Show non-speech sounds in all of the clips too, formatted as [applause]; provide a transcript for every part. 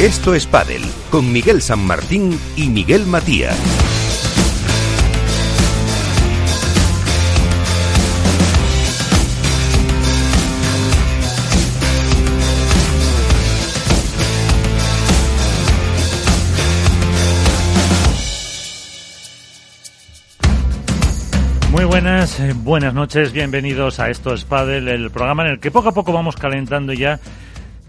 Esto es Padel, con Miguel San Martín y Miguel Matías. Muy buenas, eh, buenas noches, bienvenidos a Esto es Padel, el programa en el que poco a poco vamos calentando ya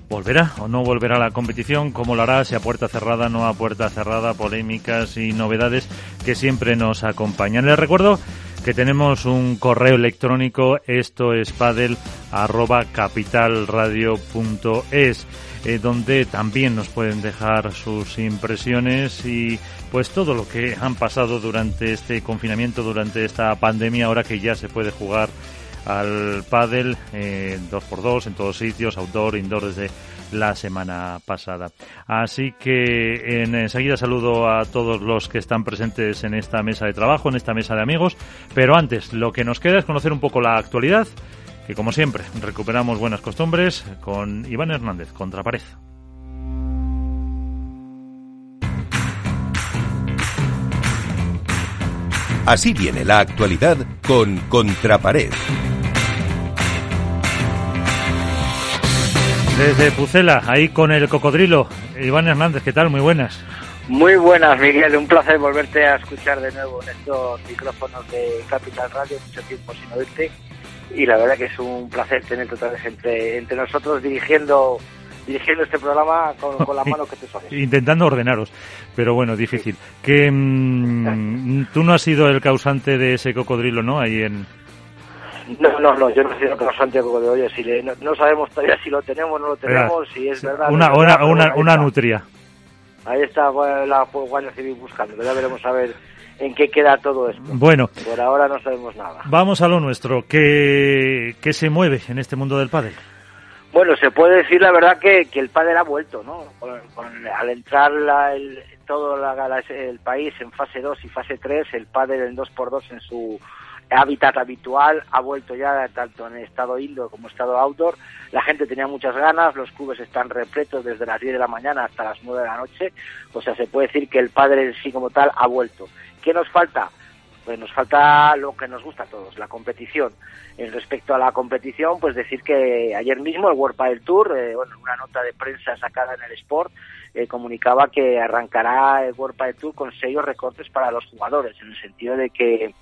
¿Volverá o no volverá la competición? ¿Cómo lo hará? Si a puerta cerrada, no a puerta cerrada, polémicas y novedades que siempre nos acompañan. Les recuerdo que tenemos un correo electrónico, esto es padel, arroba capitalradio.es, eh, donde también nos pueden dejar sus impresiones y pues todo lo que han pasado durante este confinamiento, durante esta pandemia, ahora que ya se puede jugar al pádel eh, 2x2 en todos sitios, outdoor, indoor desde la semana pasada. Así que en, enseguida saludo a todos los que están presentes en esta mesa de trabajo, en esta mesa de amigos, pero antes lo que nos queda es conocer un poco la actualidad, que como siempre recuperamos buenas costumbres con Iván Hernández, Contrapared. Así viene la actualidad con Contrapared. Desde Pucela, ahí con el cocodrilo. Iván Hernández, ¿qué tal? Muy buenas. Muy buenas, Miguel. Un placer volverte a escuchar de nuevo en estos micrófonos de Capital Radio. Mucho tiempo sin oírte. Y la verdad que es un placer tenerte otra vez entre, entre nosotros dirigiendo dirigiendo este programa con, con la [laughs] mano que te sabes. Intentando ordenaros, pero bueno, difícil. Que mmm, tú no has sido el causante de ese cocodrilo, ¿no? Ahí en, no, no, no, yo no soy causante de oye, si le, no, no, sabemos todavía si lo tenemos o no lo tenemos, si es verdad. Una, no una, una, una nutria. Ahí está la Guardia Civil buscando, ya veremos a ver en qué queda todo esto. Bueno. Por ahora no sabemos nada. Vamos a lo nuestro. ¿Qué, qué se mueve en este mundo del pádel? Bueno, se puede decir la verdad que, que el pádel ha vuelto, ¿no? Con, con, al entrar la, el, todo la, el país en fase 2 y fase 3, el pádel en 2x2 en su hábitat habitual, ha vuelto ya tanto en estado indoor como estado outdoor. La gente tenía muchas ganas, los clubes están repletos desde las 10 de la mañana hasta las 9 de la noche. O sea, se puede decir que el padre en sí como tal ha vuelto. ¿Qué nos falta? Nos falta lo que nos gusta a todos, la competición. En respecto a la competición, pues decir que ayer mismo el World Padel Tour, eh, bueno, una nota de prensa sacada en el Sport, eh, comunicaba que arrancará el World Padel Tour con serios recortes para los jugadores, en el sentido de que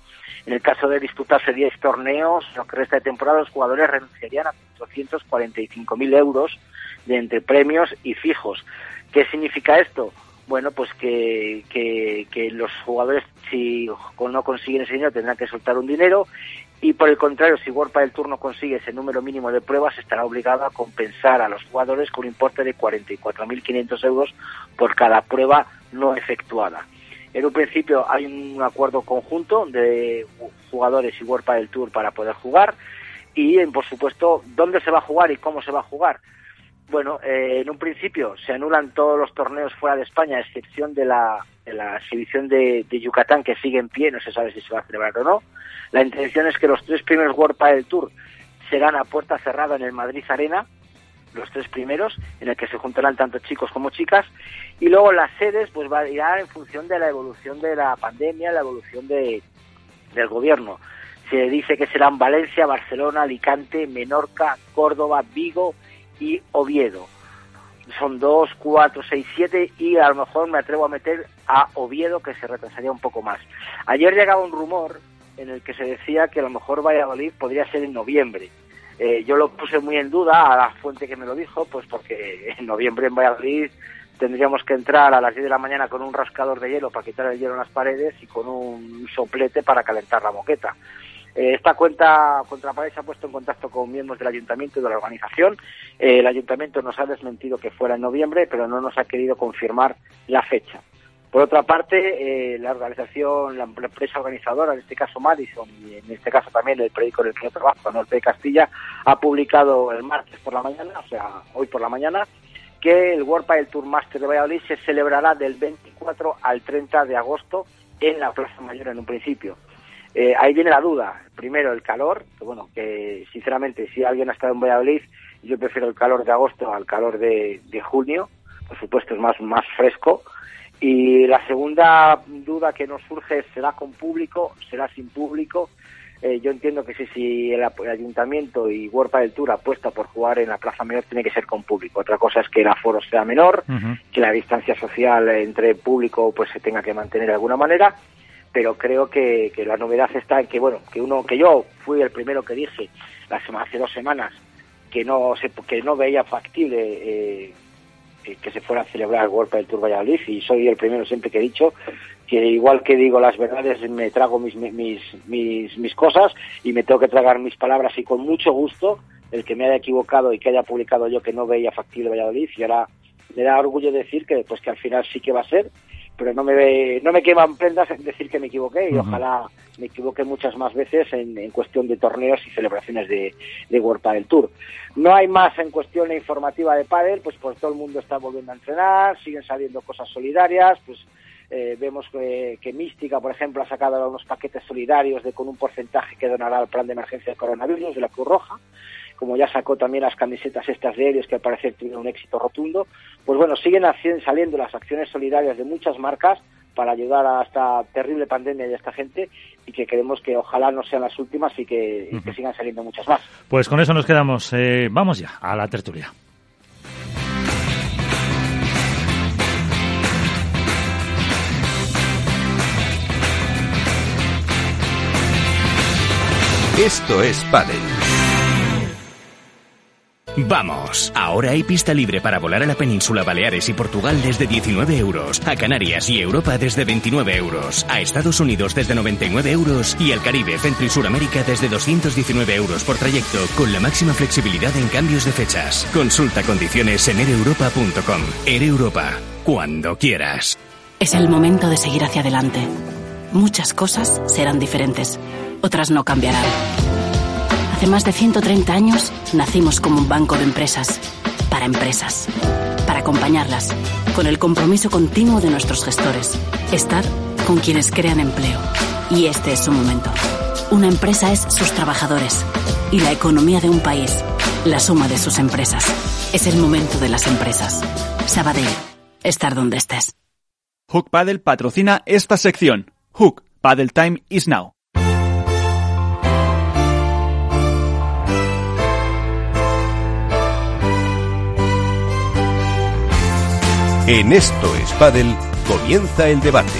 en el caso de disputarse 10 torneos, lo que resta de temporada, los jugadores renunciarían a 445.000 euros de entre premios y fijos. ¿Qué significa esto? Bueno, pues que, que, los jugadores, si no consiguen ese dinero, tendrán que soltar un dinero y por el contrario, si World del Tour no consigue ese número mínimo de pruebas, estará obligado a compensar a los jugadores con un importe de 44.500 euros por cada prueba no efectuada. En un principio hay un acuerdo conjunto de jugadores y World del Tour para poder jugar y, por supuesto, dónde se va a jugar y cómo se va a jugar. Bueno, eh, en un principio se anulan todos los torneos fuera de España, a excepción de la, de la exhibición de, Yucatán, que sigue en pie, no se sabe si se va a celebrar o no. La intención es que los tres primeros World del Tour serán a puerta cerrada en el Madrid Arena, los tres primeros, en el que se juntarán tanto chicos como chicas, y luego las sedes pues variarán en función de la evolución de la pandemia, la evolución de, del gobierno. Se dice que serán Valencia, Barcelona, Alicante, Menorca, Córdoba, Vigo y Oviedo. Son dos, cuatro, seis, siete y a lo mejor me atrevo a meter a Oviedo que se retrasaría un poco más. Ayer llegaba un rumor en el que se decía que a lo mejor Valladolid podría ser en noviembre. Eh, yo lo puse muy en duda a la fuente que me lo dijo, pues porque en noviembre en Valladolid tendríamos que entrar a las 10 de la mañana con un rascador de hielo para quitar el hielo en las paredes y con un soplete para calentar la moqueta. Eh, esta cuenta Contrapared se ha puesto en contacto con miembros del ayuntamiento y de la organización. Eh, el ayuntamiento nos ha desmentido que fuera en noviembre, pero no nos ha querido confirmar la fecha. Por otra parte, eh, la organización, la empresa organizadora, en este caso Madison, y en este caso también el periódico en el que yo trabajo, Norte de Castilla, ha publicado el martes por la mañana, o sea, hoy por la mañana, que el World Padel Tour Master de Valladolid se celebrará del 24 al 30 de agosto en la Plaza Mayor en un principio. Eh, ahí viene la duda. Primero, el calor, que bueno, que sinceramente, si alguien ha estado en Valladolid, yo prefiero el calor de agosto al calor de, de junio, por supuesto es más, más fresco. Y la segunda duda que nos surge es, ¿será con público? ¿Será sin público? Eh, yo entiendo que si, si el, ayuntamiento y Huerpa del Tour apuesta por jugar en la Plaza Menor tiene que ser con público. Otra cosa es que el aforo sea menor, que la distancia social entre público pues se tenga que mantener de alguna manera, pero creo que, que la novedad está en que bueno que uno que yo fui el primero que dije la semana, hace dos semanas que no se, que no veía factible eh, que se fuera a celebrar el World del Tour Valladolid y soy el primero siempre que he dicho que igual que digo las verdades me trago mis, mis, mis, mis cosas y me tengo que tragar mis palabras y con mucho gusto el que me haya equivocado y que haya publicado yo que no veía factible Valladolid y ahora me da orgullo decir que pues que al final sí que va a ser pero no me no me queman prendas en decir que me equivoqué y ojalá me equivoque muchas más veces en, en cuestión de torneos y celebraciones de, de World Padel Tour. No hay más en cuestión informativa de pádel, pues pues todo el mundo está volviendo a entrenar, siguen saliendo cosas solidarias, pues eh, vemos que, que, Mística, por ejemplo, ha sacado unos paquetes solidarios de con un porcentaje que donará al plan de emergencia de coronavirus de la Cruz Roja como ya sacó también las camisetas estas de Helios, que al parecer tuvieron un éxito rotundo, pues bueno, siguen saliendo las acciones solidarias de muchas marcas para ayudar a esta terrible pandemia y a esta gente y que queremos que ojalá no sean las últimas y que, y que sigan saliendo muchas más. Pues con eso nos quedamos. Eh, vamos ya a la tertulia. Esto es Padel. Vamos, ahora hay pista libre para volar a la península Baleares y Portugal desde 19 euros, a Canarias y Europa desde 29 euros, a Estados Unidos desde 99 euros y al Caribe, Centro y Suramérica desde 219 euros por trayecto, con la máxima flexibilidad en cambios de fechas. Consulta condiciones en ereuropa.com. Air Europa, cuando quieras. Es el momento de seguir hacia adelante. Muchas cosas serán diferentes, otras no cambiarán Hace más de 130 años nacimos como un banco de empresas, para empresas, para acompañarlas, con el compromiso continuo de nuestros gestores, estar con quienes crean empleo. Y este es su momento. Una empresa es sus trabajadores y la economía de un país, la suma de sus empresas. Es el momento de las empresas. Sabadell, estar donde estés. Hook Paddle patrocina esta sección. Hook, Paddle Time is now. En Esto es Padel comienza el debate.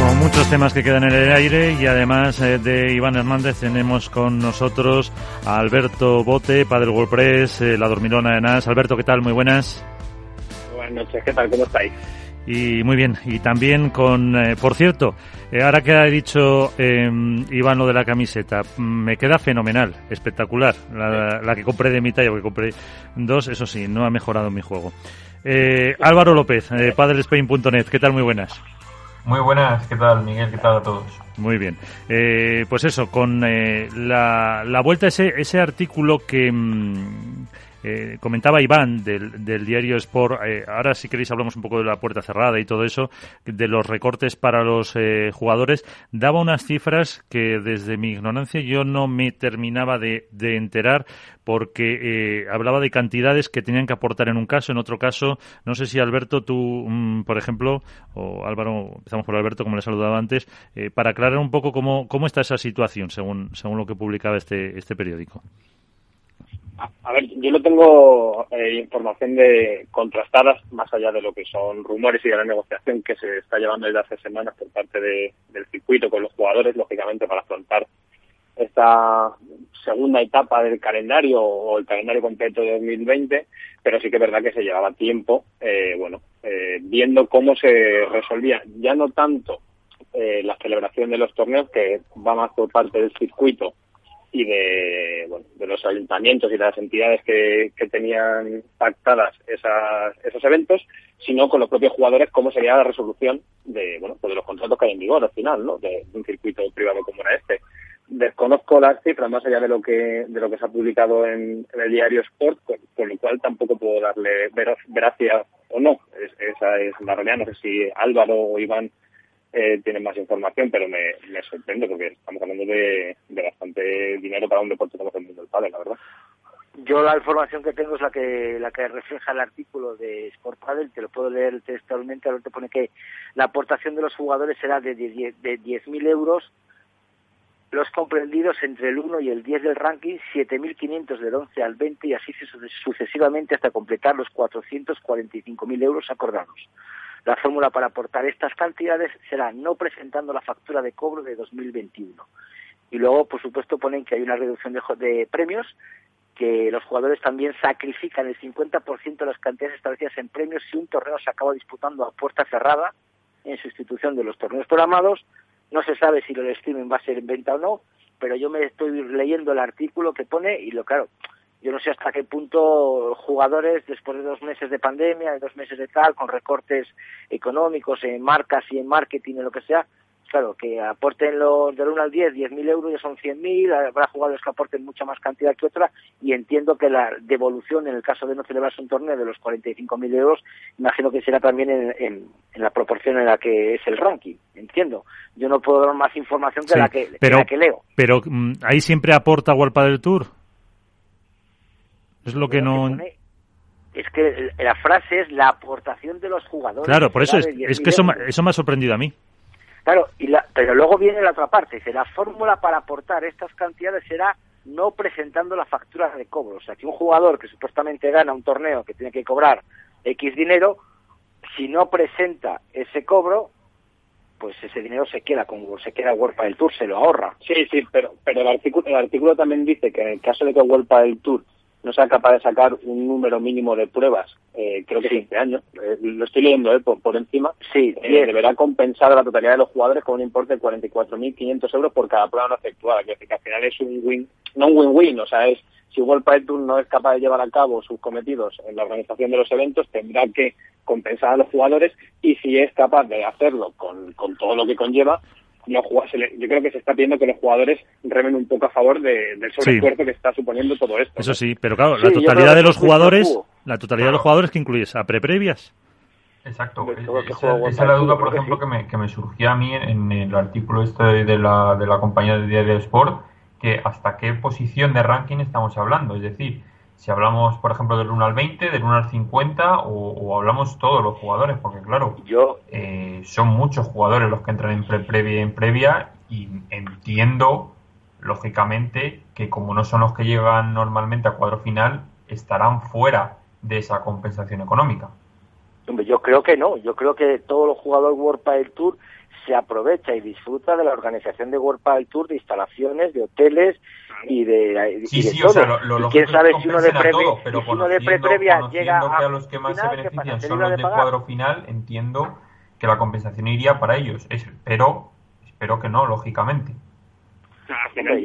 Con muchos temas que quedan en el aire y además eh, de Iván Hernández tenemos con nosotros a Alberto Bote, Padel WordPress, eh, La Dormilona de Nas. Alberto, ¿qué tal? Muy buenas. Buenas noches, ¿qué tal? ¿Cómo estáis? Y muy bien, y también con, eh, por cierto, eh, ahora que ha dicho eh, Iván lo de la camiseta, me queda fenomenal, espectacular, la, que compré de mi talla, porque compré dos, eso sí, no ha mejorado mi juego. Eh, Álvaro López, eh, padrespain.net, ¿qué tal? Muy buenas. Muy buenas, ¿qué tal Miguel? ¿Qué tal a todos? Muy bien. Eh, pues eso, con eh, la, la vuelta, ese, ese artículo que... Mm, eh, comentaba Iván del, del diario Sport, eh, ahora si queréis hablamos un poco de la puerta cerrada y todo eso, de los recortes para los eh, jugadores, daba unas cifras que desde mi ignorancia yo no me terminaba de, enterar porque eh, hablaba de cantidades que tenían que aportar en un caso, en otro caso, no sé si Alberto, tú, mm, por ejemplo, o Álvaro, empezamos por Alberto, como le saludaba antes, eh, para aclarar un poco cómo, cómo está esa situación según, según lo que publicaba este, este periódico. A ver, yo no tengo eh, información de contrastadas más allá de lo que son rumores y de la negociación que se está llevando desde hace semanas por parte de, del circuito con los jugadores, lógicamente para afrontar esta segunda etapa del calendario o el calendario completo de 2020, pero sí que es verdad que se llevaba tiempo, eh, bueno, eh, viendo cómo se resolvía ya no tanto eh, la celebración de los torneos, que va más por parte del circuito y de, bueno, de los ayuntamientos y de las entidades que, tenían pactadas esas, esos eventos, sino con los propios jugadores cómo sería la resolución de, bueno, pues de los contratos que hay en vigor al final, ¿no? De, un circuito privado como era este. Desconozco las cifras más allá de lo que de lo que se ha publicado en, en el diario Sport, con, con, lo cual tampoco puedo darle veracidad o no. Es, esa es la realidad. No sé si Álvaro o Iván eh, tienen más información, pero me, sorprende porque estamos hablando de, de, bastante dinero para un deporte como el mundo del pádel, la verdad. Yo la información que tengo es la que la que refleja el artículo de Sport Padel, te lo puedo leer textualmente, ahora te pone que la aportación de los jugadores será de 10.000 euros, los comprendidos entre el 1 y el 10 del ranking, 7.500 del 11 al 20 y así sucesivamente hasta completar los 445.000 euros acordados. La fórmula para aportar estas cantidades será no presentando la factura de cobro de 2021. Y luego, por supuesto, ponen que hay una reducción de, de premios que los jugadores también sacrifican el 50% de las cantidades establecidas en premios si un torneo se acaba disputando a puerta cerrada en sustitución de los torneos programados. No se sabe si el streaming va a ser en venta o no, pero yo me estoy leyendo el artículo que pone y lo claro, yo no sé hasta qué punto jugadores, después de dos meses de pandemia, de dos meses de tal, con recortes económicos en marcas y en marketing, en lo que sea, claro, que aporten los del 1 al 10, 10.000 euros ya son 100.000, habrá jugadores que aporten mucha más cantidad que otra y entiendo que la devolución en el caso de no celebrarse un torneo de los 45.000 euros, imagino que será también en, la proporción en la que es el ranking, entiendo. Yo no puedo dar más información que, la, que, la que leo. Pero mm, ahí siempre aporta World del Tour. Es lo que no... es que la frase es la aportación de los jugadores. Claro, por eso es, es que eso, eso me ha sorprendido a mí. Claro, y la, pero luego viene la otra parte, dice, la fórmula para aportar estas cantidades será no presentando la factura de cobro. O sea, que un jugador que supuestamente gana un torneo que tiene que cobrar X dinero, si no presenta ese cobro, pues ese dinero se queda con se queda World del Tour, se lo ahorra. Sí, sí, pero, pero el, artículo, el artículo también dice que en el caso de que World del Tour no sea capaz de sacar un número mínimo de pruebas, eh, creo que 15 años, eh, lo estoy leyendo eh, por, encima, sí, deberá compensar a la totalidad de los jugadores con un importe de 44.500 euros por cada prueba no efectuada, que, que al final es un win, no un win-win, o sea, es si World Tour no es capaz de llevar a cabo sus cometidos en la organización de los eventos, tendrá que compensar a los jugadores y si es capaz de hacerlo con, con todo lo que conlleva, yo creo que se está pidiendo que los jugadores remen un poco a favor del sobreesfuerzo que está suponiendo todo esto. Eso sí, pero claro, la totalidad de los jugadores, la totalidad de los jugadores que incluyes a pre-previas. Exacto. Esa, es la duda, por ejemplo, que me, que me surgía a mí en el artículo este de la, de la compañía de Diario Sport, que hasta qué posición de ranking estamos hablando. Es decir, si hablamos, por ejemplo, del 1 al 20, del 1 al 50 o, hablamos todos los jugadores, porque claro, Yo... Eh, son muchos jugadores los que entran en pre previa y en previa y entiendo, lógicamente, que como no son los que llegan normalmente a cuadro final, estarán fuera de esa compensación económica. Yo creo que no, yo creo que todos los jugadores World Padel Tour se aprovecha y disfruta de la organización de World Padel Tour, de instalaciones, de hoteles y de, sí, sí, O sea, lo, quién sabe si uno de, pre, pero si uno de previa llega a, a los que más se benefician son los de, cuadro final, entiendo que la compensación iría para ellos. Espero, espero que no, lógicamente.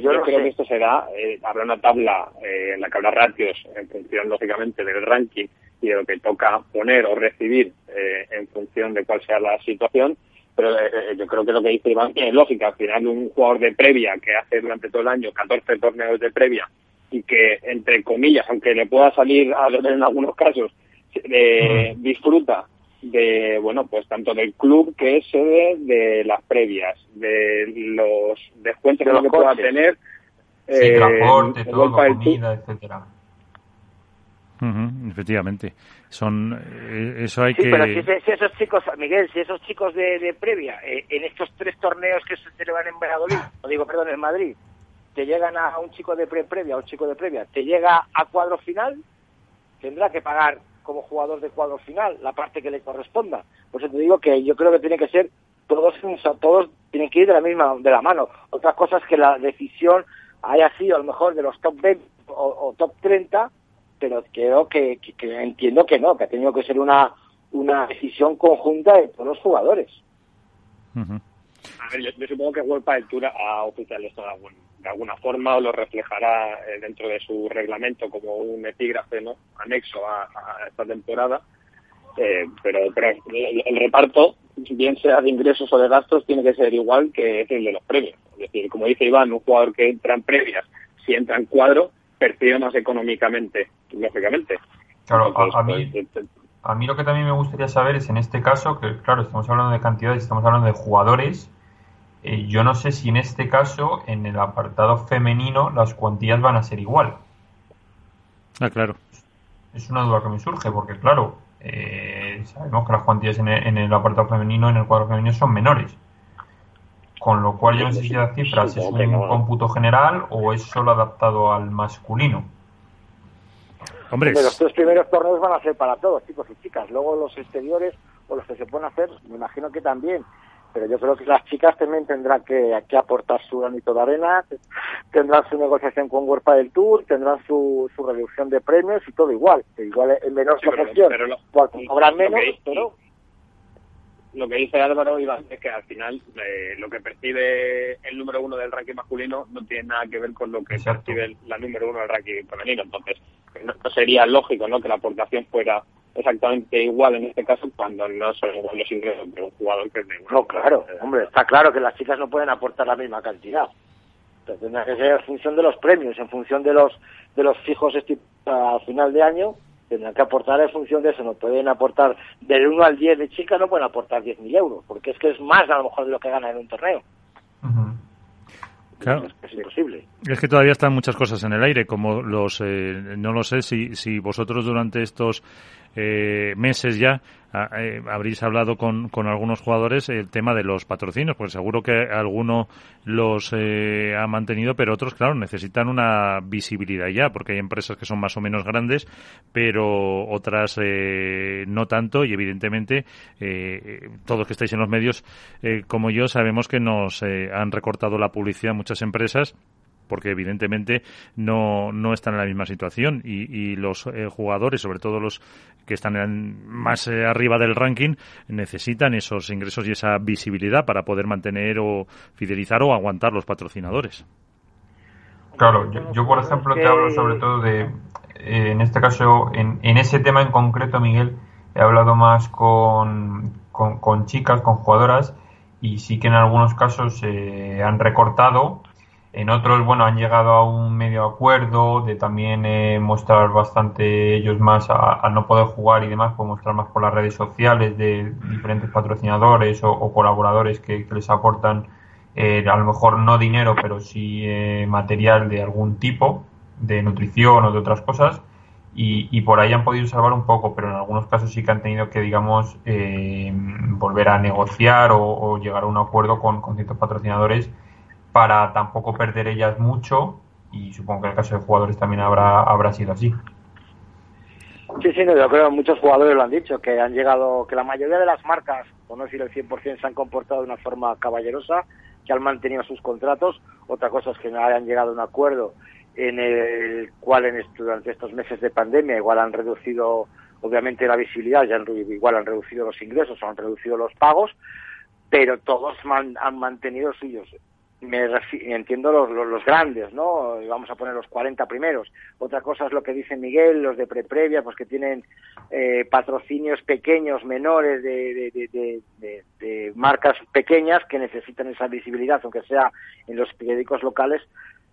yo, creo que esto será, eh, habrá una tabla eh, en la que habrá ratios en función, lógicamente, del ranking y de lo que toca poner o recibir eh, en función de cuál sea la situación pero eh, eh, yo creo que lo que dice Iván tiene lógica. Al final, un jugador de previa que hace durante todo el año 14 torneos de previa y que, entre comillas, aunque le pueda salir a en algunos casos, eh, disfruta de, bueno, pues tanto del club que es sede de las previas, de los descuentos que pueda tener, sí, transporte, todo, comida, etcétera efectivamente. Son, eh, eso hay sí, que... pero si, esos chicos, Miguel, si esos chicos de, previa, eh, en estos tres torneos que se celebran en Valladolid, o digo, perdón, en Madrid, te llegan a, un chico de pre previa, a un chico de previa, te llega a cuadro final, tendrá que pagar como jugador de cuadro final la parte que le corresponda. Por eso te digo que yo creo que tiene que ser todos todos tienen que ir de la misma de la mano. Otra cosa es que la decisión haya sido a lo mejor de los top 20 o, o top 30 pero creo que, entiendo que no, que ha tenido que ser una, una decisión conjunta de todos los jugadores. A ver, yo, supongo que World del Tour ha oficializado esto de, alguna forma o lo reflejará eh, dentro de su reglamento como un epígrafe ¿no? anexo a, esta temporada. Eh, pero, pero el, reparto, bien sea de ingresos o de gastos, tiene que ser igual que el de los premios. Es decir, como dice Iván, un jugador que entra en previas, si entra en cuadro, percibe más económicamente, lógicamente. Claro, a, mí, pues, eh, a mí lo que también me gustaría saber es en este caso, que claro, estamos hablando de cantidades, estamos hablando de jugadores, eh, yo no sé si en este caso, en el apartado femenino, las cuantías van a ser igual. Ah, claro. Es una duda que me surge, porque claro, eh, sabemos que las cuantías en el, en el, apartado femenino, en el cuadro femenino, son menores. Con lo cual yo no sé si las cifras es un cómputo general o es solo adaptado al masculino. Hombre, los tres primeros torneos van a ser para todos, chicos y chicas. Luego los exteriores o los que se pueden hacer, me imagino que también pero yo creo que las chicas también tendrán que, aportar su granito de arena, tendrán su negociación con Huerpa del Tour, tendrán su, su reducción de premios y todo igual, igual en menor proporción, porque cobran menos, pero... Lo que dice Álvaro Iván es que al final eh, lo que percibe el número uno del ranking masculino no tiene nada que ver con lo que percibe la número uno del ranking femenino. Entonces, no, sería lógico ¿no? que la aportación fuera exactamente igual en este caso cuando no son igual los ingresos de un jugador que de No, claro, hombre, está claro que las chicas no pueden aportar la misma cantidad. Entonces, tendrá que ser en función de los premios, en función de los de los fijos al final de año, tendrán que aportar en función de eso. No pueden aportar del 1 al 10 de chicas, no pueden aportar 10.000 euros, porque es que es más a lo mejor de lo que ganan en un torneo. Claro. Es, imposible. Es que todavía están muchas cosas en el aire, como los, eh, no lo sé si, si vosotros durante estos eh, meses ya eh, habréis hablado con, con, algunos jugadores el tema de los patrocinios, pues seguro que alguno los eh, ha mantenido, pero otros, claro, necesitan una visibilidad ya, porque hay empresas que son más o menos grandes, pero otras eh, no tanto, y evidentemente todos que estáis en los medios, como yo, sabemos que nos han recortado la publicidad muchas empresas porque evidentemente no, no están en la misma situación y, los eh, jugadores, sobre todo los que están más eh, arriba del ranking, necesitan esos ingresos y esa visibilidad para poder mantener o fidelizar o aguantar los patrocinadores. Claro, yo, por ejemplo te hablo sobre todo de, eh, en este caso, en, en, ese tema en concreto, Miguel, he hablado más con, con, chicas, con jugadoras, y sí que en algunos casos se han recortado en otros, bueno, han llegado a un medio acuerdo de también eh, mostrar bastante ellos más a, no poder jugar y demás, pues mostrar más por las redes sociales de diferentes patrocinadores o, colaboradores que, les aportan eh, a lo mejor no dinero, pero sí eh, material de algún tipo, de nutrición o de otras cosas. Y, por ahí han podido salvar un poco, pero en algunos casos sí que han tenido que, digamos, volver a negociar o, llegar a un acuerdo con, con ciertos patrocinadores para tampoco perder ellas mucho y supongo que en el caso de jugadores también habrá, habrá sido así. Sí, sí, yo creo que muchos jugadores lo han dicho, que han llegado, que la mayoría de las marcas, por no decir el 100%, se han comportado de una forma caballerosa, que han mantenido sus contratos. Otra cosa es que no hayan llegado a un acuerdo en el cual en durante estos meses de pandemia igual han reducido obviamente la visibilidad, ya han, igual han reducido los ingresos han reducido los pagos, pero todos han mantenido suyos me entiendo los, los, grandes, ¿no? Vamos a poner los 40 primeros. Otra cosa es lo que dice Miguel, los de pre-previa, pues que tienen eh, patrocinios pequeños, menores, de, de, de, marcas pequeñas que necesitan esa visibilidad, aunque sea en los periódicos locales.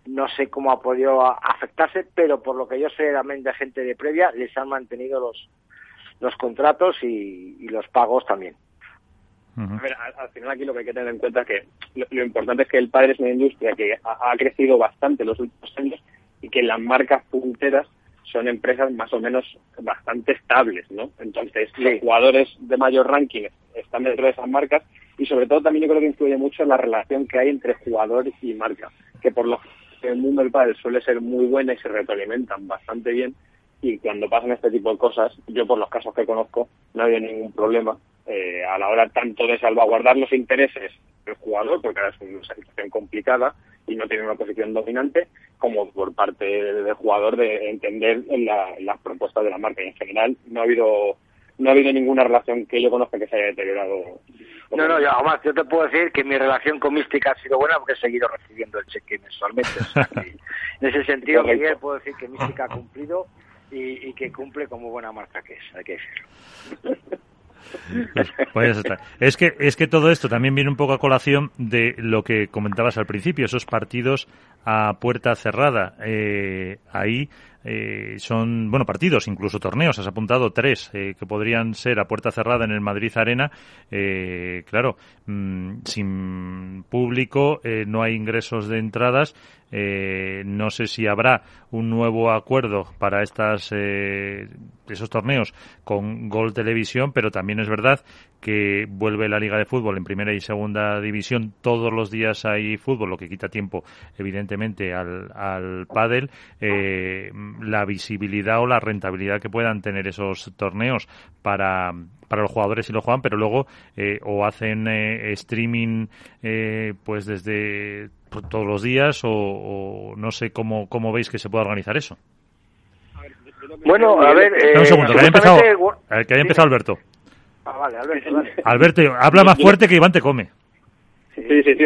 No sé cómo ha podido afectarse, pero por lo que yo sé también de gente de previa, les han mantenido los, los contratos y los pagos también. A ver, al, final aquí lo que hay que tener en cuenta es que lo, importante es que el padre es una industria que ha, crecido bastante en los últimos años y que las marcas punteras son empresas más o menos bastante estables, ¿no? Entonces, los jugadores de mayor ranking están dentro de esas marcas y sobre todo también yo creo que influye mucho la relación que hay entre jugador y marca, que por lo que el mundo del padre suele ser muy buena y se retroalimentan bastante bien y cuando pasan este tipo de cosas, yo por los casos que conozco no había ningún problema eh, a la hora tanto de salvaguardar los intereses del jugador, porque ahora es una situación complicada y no tiene una posición dominante, como por parte del jugador de entender las propuestas de la marca. Y en general no ha habido no ha habido ninguna relación que yo conozca que se haya deteriorado. No, no, yo, además, yo te puedo decir que mi relación con Mística ha sido buena porque he seguido recibiendo el cheque mensualmente. en ese sentido, Miguel, puedo decir que Mística ha cumplido y, y, que cumple como buena marca que es, hay que decirlo. Pues, es que es que todo esto también viene un poco a colación de lo que comentabas al principio, esos partidos a puerta cerrada. Eh, ahí eh, son, bueno, partidos, incluso torneos. Has apuntado tres eh, que podrían ser a puerta cerrada en el Madrid Arena. Eh, claro, mm, sin público no hay ingresos de entradas. no sé si habrá un nuevo acuerdo para estas esos torneos con Gol Televisión, pero también es verdad que vuelve la Liga de Fútbol en primera y segunda división. Todos los días hay fútbol, lo que quita tiempo, evidentemente, al, al pádel. Eh, la visibilidad o la rentabilidad que puedan tener esos torneos para, para los jugadores si lo juegan, pero luego eh, o hacen eh, streaming pues desde todos los días o, no sé cómo, cómo veis que se puede organizar eso. Bueno, a ver... un segundo, que haya empezado, que haya empezado Alberto. Ah, vale, Alberto, vale. Alberto, habla más fuerte que Iván te come. Sí, sí, sí,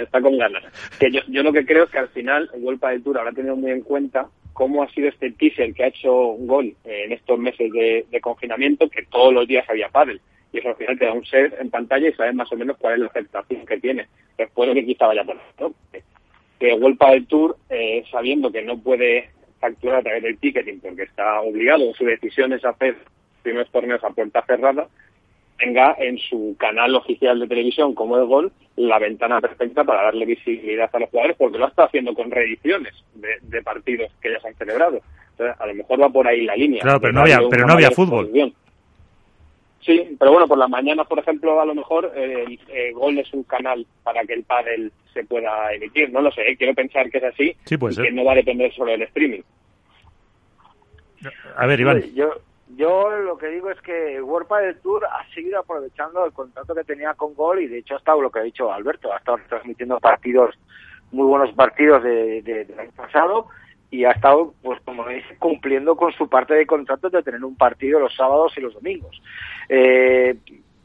está, con ganas. Que yo, yo lo que creo es que al final el Golpa del Tour habrá tenido muy en cuenta cómo ha sido este teaser que ha hecho un gol en estos meses de, confinamiento, que todos los días había pádel. Y eso al final te da un set en pantalla y sabes más o menos cuál es la aceptación que tiene. Después de que quizá vaya por ¿no? Que Golpa del Tour, eh, sabiendo que no puede facturar a través del ticketing porque está obligado, su decisión es hacer primeros torneos a puerta cerrada, tenga en su canal oficial de televisión como el Gol la ventana perfecta para darle visibilidad a los jugadores porque lo está haciendo con reediciones de, partidos que ya se han celebrado. Entonces, a lo mejor va por ahí la línea. Claro, pero no había, pero no había fútbol. Sí, pero bueno, por las mañanas, por ejemplo, a lo mejor el, Gol es un canal para que el pádel se pueda emitir. No lo sé, quiero pensar que es así sí, y que no va a depender solo del streaming. A ver, Iván. Yo, yo lo que digo es que World del Tour ha seguido aprovechando el contrato que tenía con Gol y de hecho ha estado lo que ha dicho Alberto, ha estado transmitiendo partidos, muy buenos partidos de, del año pasado y ha estado, pues como dice, cumpliendo con su parte de contrato de tener un partido los sábados y los domingos. Eh,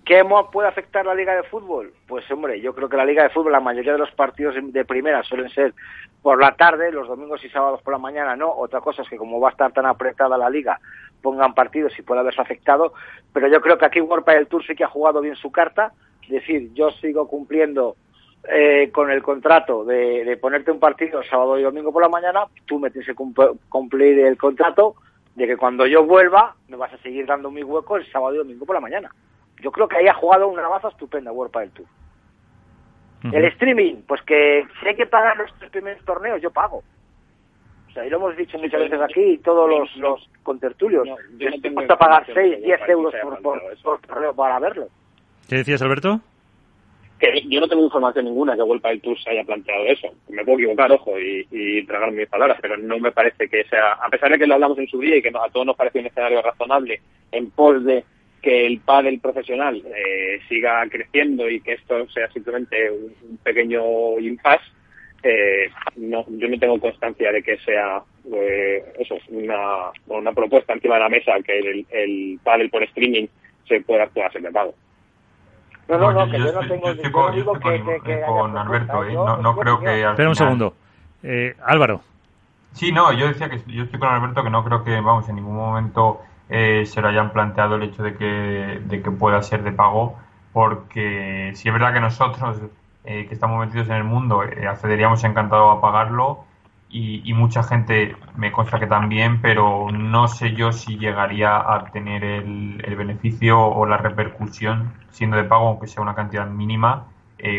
¿Qué puede afectar la Liga de Fútbol? Pues hombre, yo creo que la Liga de Fútbol, la mayoría de los partidos de primera suelen ser por la tarde, los domingos y sábados por la mañana no. Otra cosa es que como va a estar tan apretada la liga, pongan partidos y puede haberse afectado. Pero yo creo que aquí World del Tour sí que ha jugado bien su carta. Es decir, yo sigo cumpliendo eh, con el contrato de, ponerte un partido sábado y domingo por la mañana, tú me tienes que cumplir el contrato de que cuando yo vuelva me vas a seguir dando mi hueco el sábado y domingo por la mañana. Yo creo que ahí ha jugado una baza estupenda World del Tour. El streaming, pues que si hay que pagar los tres primeros torneos, yo pago. O sea, y lo hemos dicho muchas veces aquí, y todos los, los contertulios. No, yo no tengo pagar 6, 10 euros por, por, torneo para verlo. ¿Qué decías, Alberto? Que yo no tengo información ninguna que World del Tour se haya planteado eso. Me puedo equivocar, ojo, y, y tragar mis palabras, pero no me parece que sea, a pesar de que lo hablamos en su día y que a todos nos parece un escenario razonable en pos de que el pádel profesional eh, siga creciendo y que esto sea simplemente un, pequeño impasse, eh, no, yo no tengo constancia de que sea eh, eso una, una propuesta encima de la mesa que el, el pádel por streaming se pueda actuar de pago. No, no, no, que yo, no tengo... Yo estoy que, con, Alberto, ¿eh? no, no creo que... Espera un segundo. Álvaro. Sí, no, yo decía que yo estoy con Alberto que no creo que, vamos, en ningún momento eh, se lo hayan planteado el hecho de que, de que pueda ser de pago, porque si es verdad que nosotros eh, que estamos metidos en el mundo eh, accederíamos encantado a pagarlo y, mucha gente me consta que también, pero no sé yo si llegaría a tener el, beneficio o la repercusión siendo de pago, aunque sea una cantidad mínima,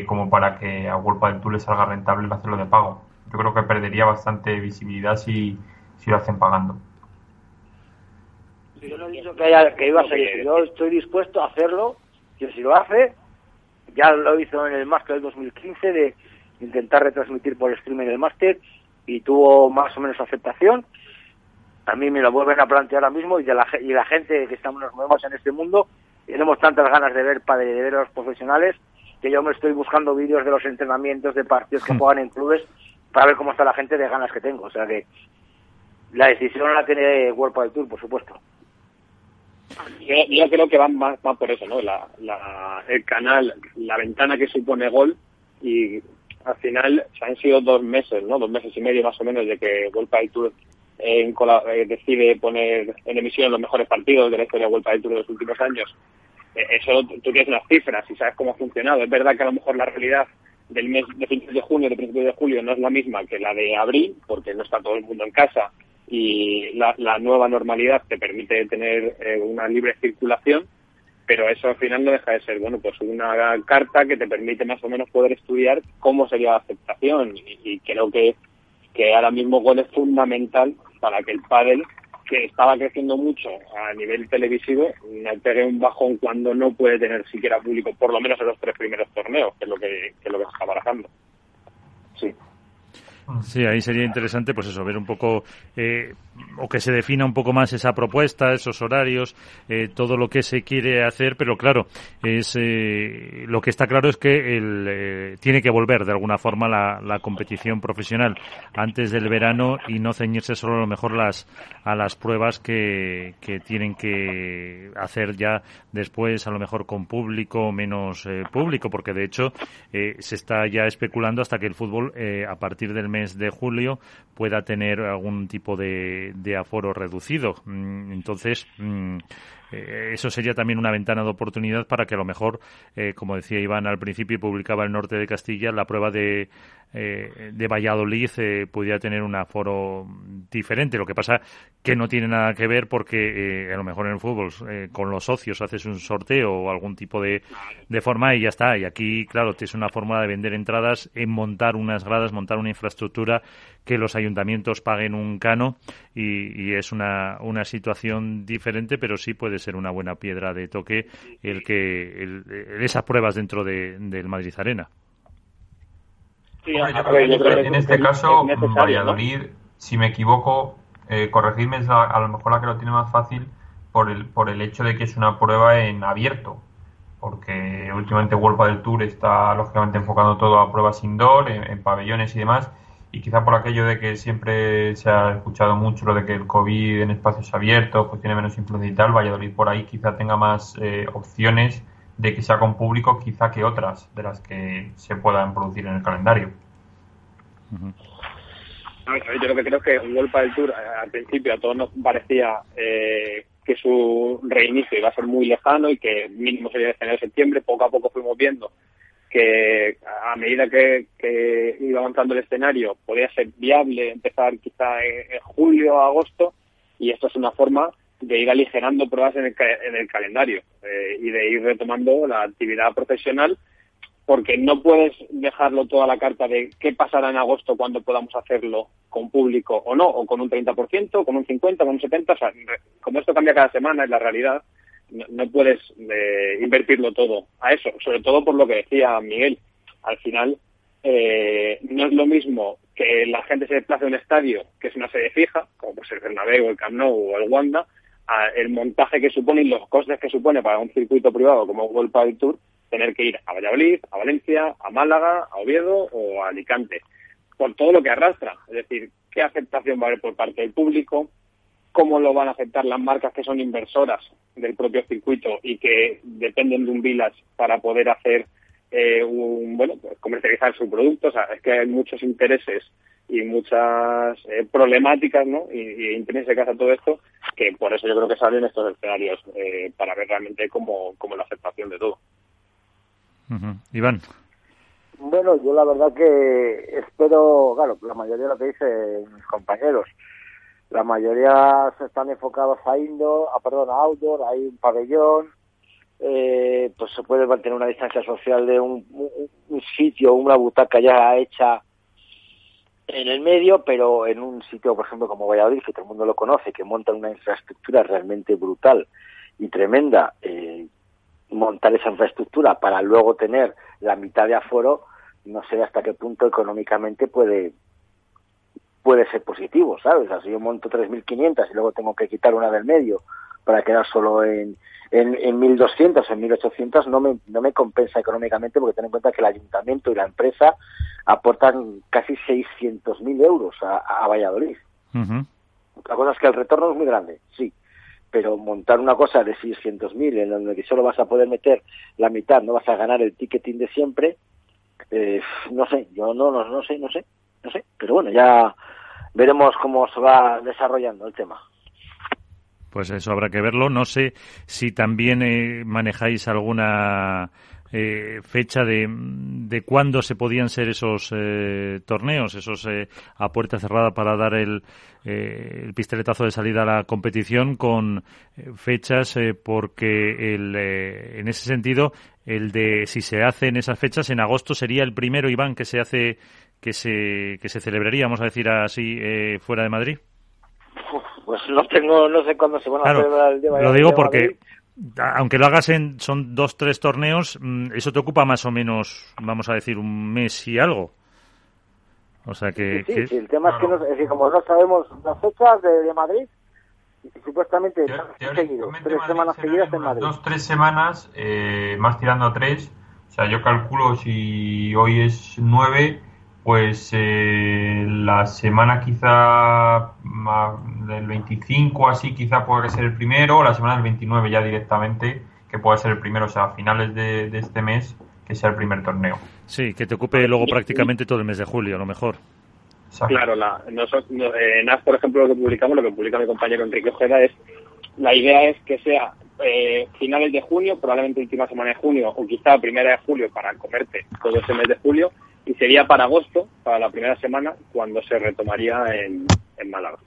como para que a World del Tour le salga rentable el hacerlo de pago. Yo creo que perdería bastante visibilidad si, si lo hacen pagando. Yo no he dicho que, haya, que iba a seguir. Yo estoy dispuesto a hacerlo, que si lo hace, ya lo hizo en el Máster del 2015 de intentar retransmitir por streaming el Máster y tuvo más o menos aceptación. A mí me lo vuelven a plantear ahora mismo y, de la, y la gente que estamos nos movemos en este mundo tenemos tantas ganas de ver padre, de ver a los profesionales que yo me estoy buscando vídeos de los entrenamientos de partidos que hmm. juegan en clubes para ver cómo está la gente de ganas que tengo. O sea que la decisión la tiene World del Tour, por supuesto. Yo, creo que van más, por eso, ¿no? La, la, el canal, la ventana que supone gol y al final han sido dos meses, ¿no? Dos meses y medio más o menos de que World del Tour eh, decide poner en emisión los mejores partidos de la historia de World del Tour de los últimos años. Eh, eso tú tienes unas cifras y sabes cómo ha funcionado. Es verdad que a lo mejor la realidad del mes de principios de junio, de principios de julio no es la misma que la de abril, porque no está todo el mundo en casa y la, nueva normalidad te permite tener eh, una libre circulación, pero eso al final no deja de ser, bueno, pues una carta que te permite más o menos poder estudiar cómo sería la aceptación y, creo que, que ahora mismo gol es fundamental para que el pádel que estaba creciendo mucho a nivel televisivo, no pegue un bajón cuando no puede tener siquiera público, por lo menos en los tres primeros torneos, que es lo que, que es lo que se está barajando. Sí. Sí, ahí sería interesante, pues eso, ver un poco, eh, o que se defina un poco más esa propuesta, esos horarios, eh, todo lo que se quiere hacer, pero claro, es eh, lo que está claro es que el, tiene que volver de alguna forma la, la, competición profesional antes del verano y no ceñirse solo a lo mejor las, a las pruebas que, que tienen que hacer ya después, a lo mejor con público o menos público, porque de hecho se está ya especulando hasta que el fútbol a partir del mes de julio pueda tener algún tipo de, aforo reducido. Mm, entonces, mm, eh, eso sería también una ventana de oportunidad para que a lo mejor, eh, como decía Iván al principio publicaba el norte de Castilla, la prueba de, eh, de Valladolid eh, pudiera tener un aforo diferente. Lo que pasa que no tiene nada que ver porque eh, a lo mejor en el fútbol con los socios haces un sorteo o algún tipo de, de forma y ya está. Y aquí, claro, es una forma de vender entradas en montar unas gradas, montar una infraestructura que los ayuntamientos paguen un cano y, es una, una situación diferente, pero sí puede ser una buena piedra de toque el que el, esas pruebas dentro de, del Madrid Arena en este caso, Valladolid, si me equivoco, eh, corregidme, a, lo mejor la que lo tiene más fácil por el, por el hecho de que es una prueba en abierto. Porque últimamente World del Tour está lógicamente enfocando todo a pruebas indoor, en, pabellones y demás. Y quizá por aquello de que siempre se ha escuchado mucho lo de que el COVID en espacios abiertos pues tiene menos influencia y tal, Valladolid por ahí quizá tenga más eh, opciones de que sea con público quizá que otras de las que se puedan producir en el calendario. Yo lo que creo es que un golpe del Tour al principio a todos nos parecía eh, que su reinicio iba a ser muy lejano y que mínimo sería en septiembre. Poco a poco fuimos viendo que a medida que, iba avanzando el escenario podía ser viable empezar quizá en, julio o agosto y esto es una forma de ir aligerando pruebas en el, en el calendario eh, y de ir retomando la actividad profesional porque no puedes dejarlo toda la carta de qué pasará en agosto cuando podamos hacerlo con público o no, o con un 30%, con un 50%, con un 70%, o sea, como esto cambia cada semana, es la realidad, no, puedes eh, invertirlo todo a eso, sobre todo por lo que decía Miguel, al final eh, no es lo mismo que la gente se desplace a un estadio que es una sede fija, como puede ser el Bernabéu, el Camp Nou o el Wanda, el montaje que supone y los costes que supone para un circuito privado como World Padel Tour tener que ir a Valladolid, a Valencia, a Málaga, a Oviedo o a Alicante, por todo lo que arrastra. Es decir, qué aceptación va a haber por parte del público, cómo lo van a aceptar las marcas que son inversoras del propio circuito y que dependen de un village para poder hacer eh, un, bueno, pues comercializar su producto. O sea, es que hay muchos intereses y muchas eh, problemáticas, ¿no? Y, y intereses que todo esto, que por eso yo creo que salen estos escenarios, eh, para ver realmente cómo, cómo la aceptación de todo. Iván. Bueno, yo la verdad que espero, claro, la mayoría de lo que dicen mis compañeros, la mayoría se están enfocados a indoor, a, perdón, a outdoor, hay un pabellón, eh, pues se puede mantener una distancia social de un, un, sitio, una butaca ya hecha en el medio, pero en un sitio, por ejemplo, como Valladolid, que todo el mundo lo conoce, que monta una infraestructura realmente brutal y tremenda, eh, montar esa infraestructura para luego tener la mitad de aforo, no sé hasta qué punto económicamente puede puede ser positivo, ¿sabes? Así yo monto 3.500 y luego tengo que quitar una del medio para quedar solo en, en, en 1.200 o en 1.800 no me, no me compensa económicamente porque ten en cuenta que el ayuntamiento y la empresa aportan casi 600.000 euros a, a Valladolid. La cosa es que el retorno es muy grande, sí, pero montar una cosa de 600.000 en donde solo vas a poder meter la mitad, no vas a ganar el ticketing de siempre, eh, no sé, yo no, no, no sé, no sé, no sé, pero bueno, ya veremos cómo se va desarrollando el tema. Pues eso habrá que verlo. No sé si también eh, manejáis alguna eh, fecha de, de cuándo se podían ser esos eh, torneos, esos eh, a puerta cerrada para dar el, el pistoletazo de salida a la competición con fechas, porque el, en ese sentido, el de si se hace en esas fechas, en agosto sería el primero, Iván, que se hace que se, que se celebraría, vamos a decir así, fuera de Madrid. Pues no tengo, no sé cuándo se van a celebrar el día Lo digo porque aunque lo hagas en, son dos, tres torneos, mm, eso te ocupa más o menos, vamos a decir, un mes y algo. O sea que... Sí, sí, el tema es que, no, como no sabemos las fechas de, Madrid, supuestamente tres semanas seguidas en Madrid. Dos, tres semanas, eh, más tirando a tres. O sea, yo calculo si hoy es nueve, pues eh, la semana quizá del 25 así quizá pueda ser el primero, o la semana del 29 ya directamente que pueda ser el primero, o sea, a finales de, este mes que sea el primer torneo. Sí, que te ocupe luego prácticamente todo el mes de julio, a lo mejor. Claro, la, en AS, por ejemplo, lo que publicamos, lo que publica mi compañero Enrique Ojeda es, la idea es que sea eh, finales de junio, probablemente última semana de junio, o quizá primera de julio para comerte todo ese mes de julio, y sería para agosto, para la primera semana, cuando se retomaría en, en Málaga.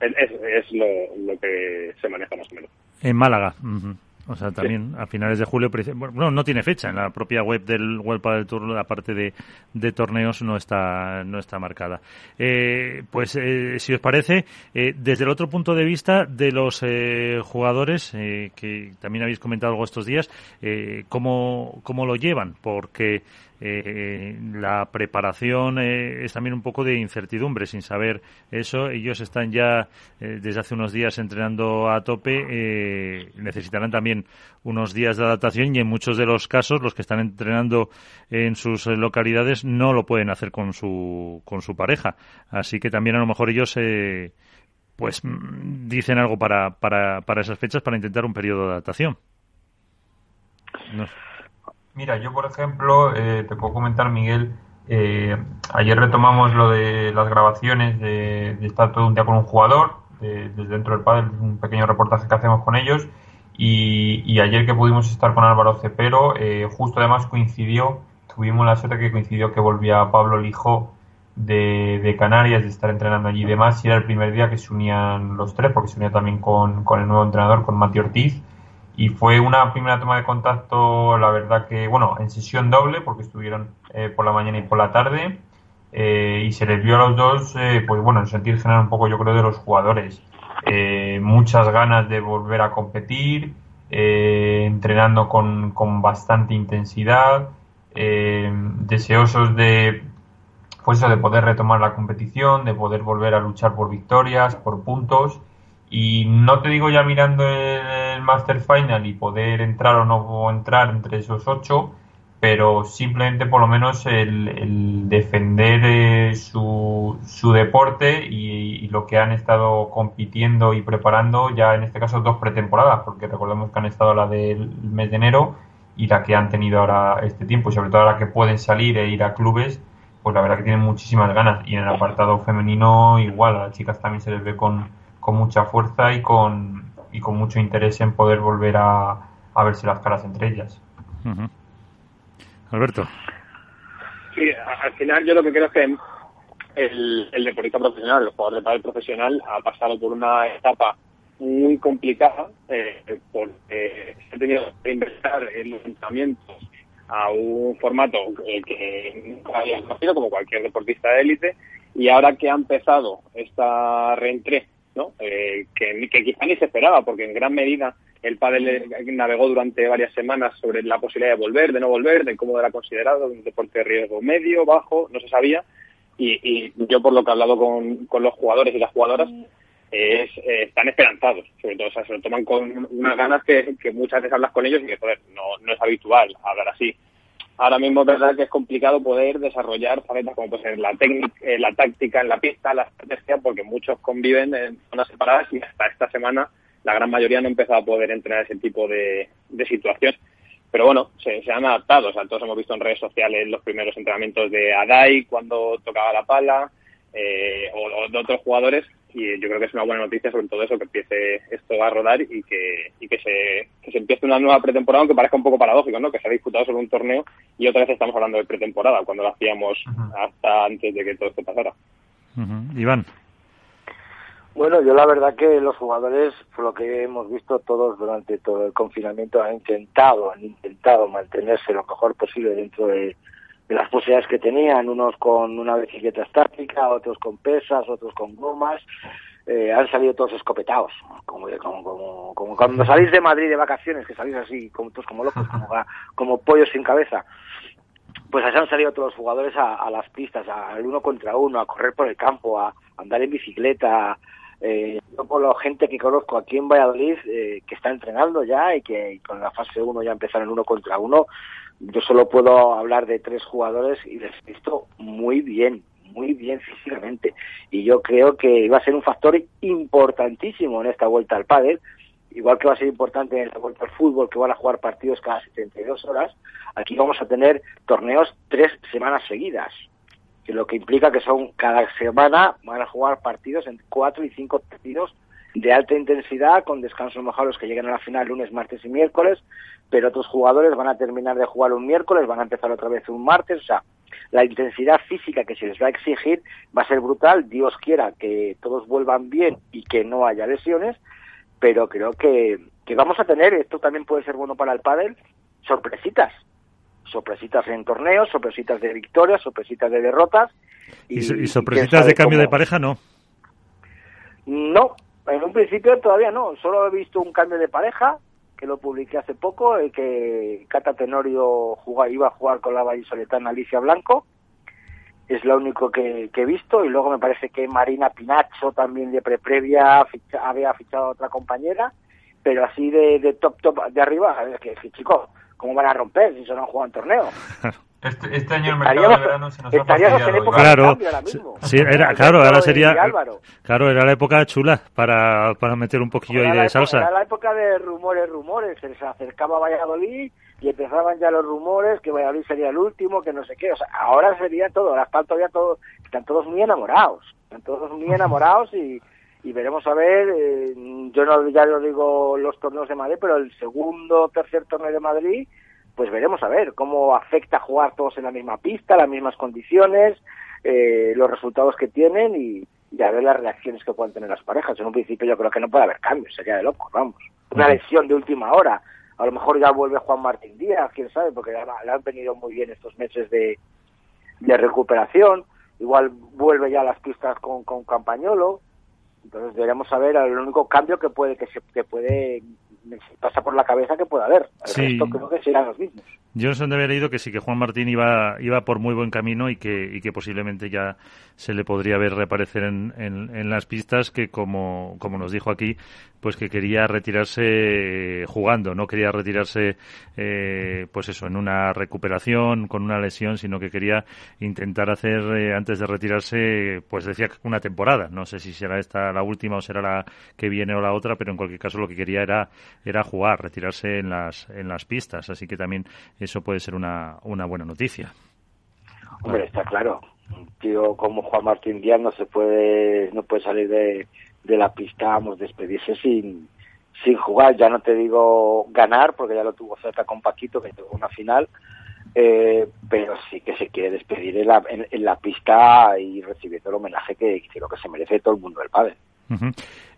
Es, es lo, lo, que se maneja más o menos. En Málaga. O sea, también a finales de julio, bueno, no tiene fecha en la propia web del World del Tour, la parte de, de, torneos no está no está marcada. Eh, pues eh, si os parece, eh, desde el otro punto de vista de los jugadores que también habéis comentado algo estos días, ¿cómo, cómo lo llevan? Porque eh, la preparación eh, es también un poco de incertidumbre, sin saber eso. Ellos están ya eh, desde hace unos días entrenando a tope, eh, necesitarán también unos días de adaptación y en muchos de los casos los que están entrenando en sus localidades no lo pueden hacer con su, con su pareja. Así que también a lo mejor ellos pues mm, dicen algo para, para, para esas fechas para intentar un periodo de adaptación. No Mira, yo por ejemplo, eh, te puedo comentar, Miguel, eh, ayer retomamos lo de las grabaciones de, estar todo un día con un jugador, desde dentro del padre, un pequeño reportaje que hacemos con ellos. Y, ayer que pudimos estar con Álvaro Cepero, eh, justo además coincidió, tuvimos la suerte que coincidió que volvía Pablo Lijo de, de, Canarias, de estar entrenando allí y demás, y era el primer día que se unían los tres, porque se unía también con el nuevo entrenador, con Mati Ortiz y fue una primera toma de contacto, la verdad que, bueno, en sesión doble, porque estuvieron eh, por la mañana y por la tarde, eh, y se les vio a los dos, eh, pues bueno, en sentir general un poco, yo creo, de los jugadores. muchas ganas de volver a competir, entrenando con, con, bastante intensidad, deseosos de, pues de poder retomar la competición, de poder volver a luchar por victorias, por puntos y no te digo ya mirando el Master Final y poder entrar o no entrar entre esos ocho, pero simplemente por lo menos el, defender eh, su, su, deporte y, lo que han estado compitiendo y preparando ya en este caso dos pretemporadas, porque recordemos que han estado la del mes de enero y la que han tenido ahora este tiempo, y sobre todo ahora que pueden salir e ir a clubes, pues la verdad que tienen muchísimas ganas. Y en el apartado femenino igual, a las chicas también se les ve con con mucha fuerza y con, y con mucho interés en poder volver a, a verse las caras entre ellas. Alberto. Sí, al final yo lo que creo es que el, el deportista profesional, el jugador de pádel profesional, ha pasado por una etapa muy complicada eh, porque se ha tenido que invertir en los entrenamientos a un formato que nunca había conocido como cualquier deportista de élite y ahora que ha empezado esta reentré ¿no? Eh, que, que, quizá ni se esperaba, porque en gran medida el pádel navegó durante varias semanas sobre la posibilidad de volver, de no volver, de cómo era considerado un deporte de riesgo medio, bajo, no se sabía. Y, yo, por lo que he hablado con, los jugadores y las jugadoras, es, eh, están esperanzados, sobre todo, o sea, se lo toman con unas ganas que, que muchas veces hablas con ellos y que, joder, no, no es habitual hablar así ahora mismo es verdad que es complicado poder desarrollar facetas como puede ser la técnica, eh, la táctica en la pista, la estrategia, porque muchos conviven en zonas separadas y hasta esta semana la gran mayoría no ha empezado a poder entrenar ese tipo de, de situación. Pero bueno, se, han adaptado. O sea, todos hemos visto en redes sociales los primeros entrenamientos de Adai cuando tocaba la pala eh, o, de otros jugadores y yo creo que es una buena noticia sobre todo eso, que empiece esto a rodar y que, y que, se, que se empiece una nueva pretemporada, aunque parezca un poco paradójico, ¿no? Que se ha disputado solo un torneo y otra vez estamos hablando de pretemporada, cuando lo hacíamos hasta antes de que todo esto pasara. Iván. Bueno, yo la verdad que los jugadores, por lo que hemos visto todos durante todo el confinamiento, han intentado, han intentado mantenerse lo mejor posible dentro de, de las posibilidades que tenían, unos con una bicicleta estática, otros con pesas, otros con gomas, eh, han salido todos escopetados, como, como, como, cuando salís de Madrid de vacaciones, que salís así, como todos como locos, como, como pollos sin cabeza. Pues así han salido todos los jugadores a, a las pistas, al uno contra uno, a correr por el campo, a, andar en bicicleta, eh, yo por la gente que conozco aquí en Valladolid eh, que está entrenando ya y que con la fase 1 ya empezaron uno contra uno, yo solo puedo hablar de tres jugadores y les he visto muy bien, muy bien físicamente. Y yo creo que va a ser un factor importantísimo en esta vuelta al pádel, igual que va a ser importante en la vuelta al fútbol, que van a jugar partidos cada 72 horas, aquí vamos a tener torneos tres semanas seguidas, que lo que implica que son cada semana van a jugar partidos en cuatro y cinco partidos de alta intensidad, con descansos mejor los que lleguen a la final lunes, martes y miércoles, pero otros jugadores van a terminar de jugar un miércoles, van a empezar otra vez un martes, o sea, la intensidad física que se les va a exigir va a ser brutal, Dios quiera que todos vuelvan bien y que no haya lesiones, pero creo que, que vamos a tener, esto también puede ser bueno para el pádel, sorpresitas, sorpresitas en torneos, sorpresitas de victorias, sorpresitas de derrotas. ¿Y, sorpresitas de cambio de pareja no? No, en un principio todavía no, solo he visto un cambio de pareja, que lo publiqué hace poco, el que Cata Tenorio iba a jugar con la vallisoletana Alicia Blanco, es lo único que, he visto, y luego me parece que Marina Pinacho también de pre previa había fichado a otra compañera, pero así de, top top de arriba, que, que chicos, ¿cómo van a romper si solo han jugado en torneo? [laughs] Este, este, año el mercado de verano se nos ha fastidiado. En época claro, de cambio ahora mismo. Sí, era, claro, ahora sería... Claro, era la época chula para, para meter un poquillo ahí de salsa. Era la época de rumores, rumores. Se les acercaba Valladolid y empezaban ya los rumores que Valladolid sería el último, que no sé qué. O sea, ahora sería todo, ahora están todavía todos, están todos muy enamorados. Están todos muy [laughs] enamorados y, y veremos a ver, eh, yo no ya lo digo los torneos de Madrid, pero el segundo, tercer torneo de Madrid pues veremos a ver cómo afecta jugar todos en la misma pista, las mismas condiciones, eh, los resultados que tienen y, a ver las reacciones que pueden tener las parejas. En un principio yo creo que no puede haber cambios, sería de locos, vamos. Una lesión de última hora, a lo mejor ya vuelve Juan Martín Díaz, quién sabe, porque le han venido muy bien estos meses de, de recuperación. Igual vuelve ya a las pistas con, con Campañolo. Entonces deberemos saber el único cambio que puede que se que puede pasa por la cabeza que puede haber. El creo que serán los mismos. Johnson haber leído que sí, que Juan Martín iba, iba por muy buen camino y que, y que posiblemente ya se le podría ver reaparecer en, en, las pistas, que como, como nos dijo aquí, pues que quería retirarse jugando, no quería retirarse, eh, pues eso, en una recuperación, con una lesión, sino que quería intentar hacer, eh, antes de retirarse, pues decía una temporada. No sé si será esta la última o será la que viene o la otra, pero en cualquier caso lo que quería era, era jugar, retirarse en las, en las pistas. Así que también eso puede ser una, una buena noticia. Hombre, está claro. Un tío como Juan Martín Díaz no se puede, no puede salir de, de la pista, vamos, despedirse sin, sin jugar. Ya no te digo ganar, porque ya lo tuvo cerca con Paquito, que tuvo una final, eh, pero sí que se quiere despedir en la, en, la pista y recibiendo el homenaje que creo que se merece todo el mundo del padre.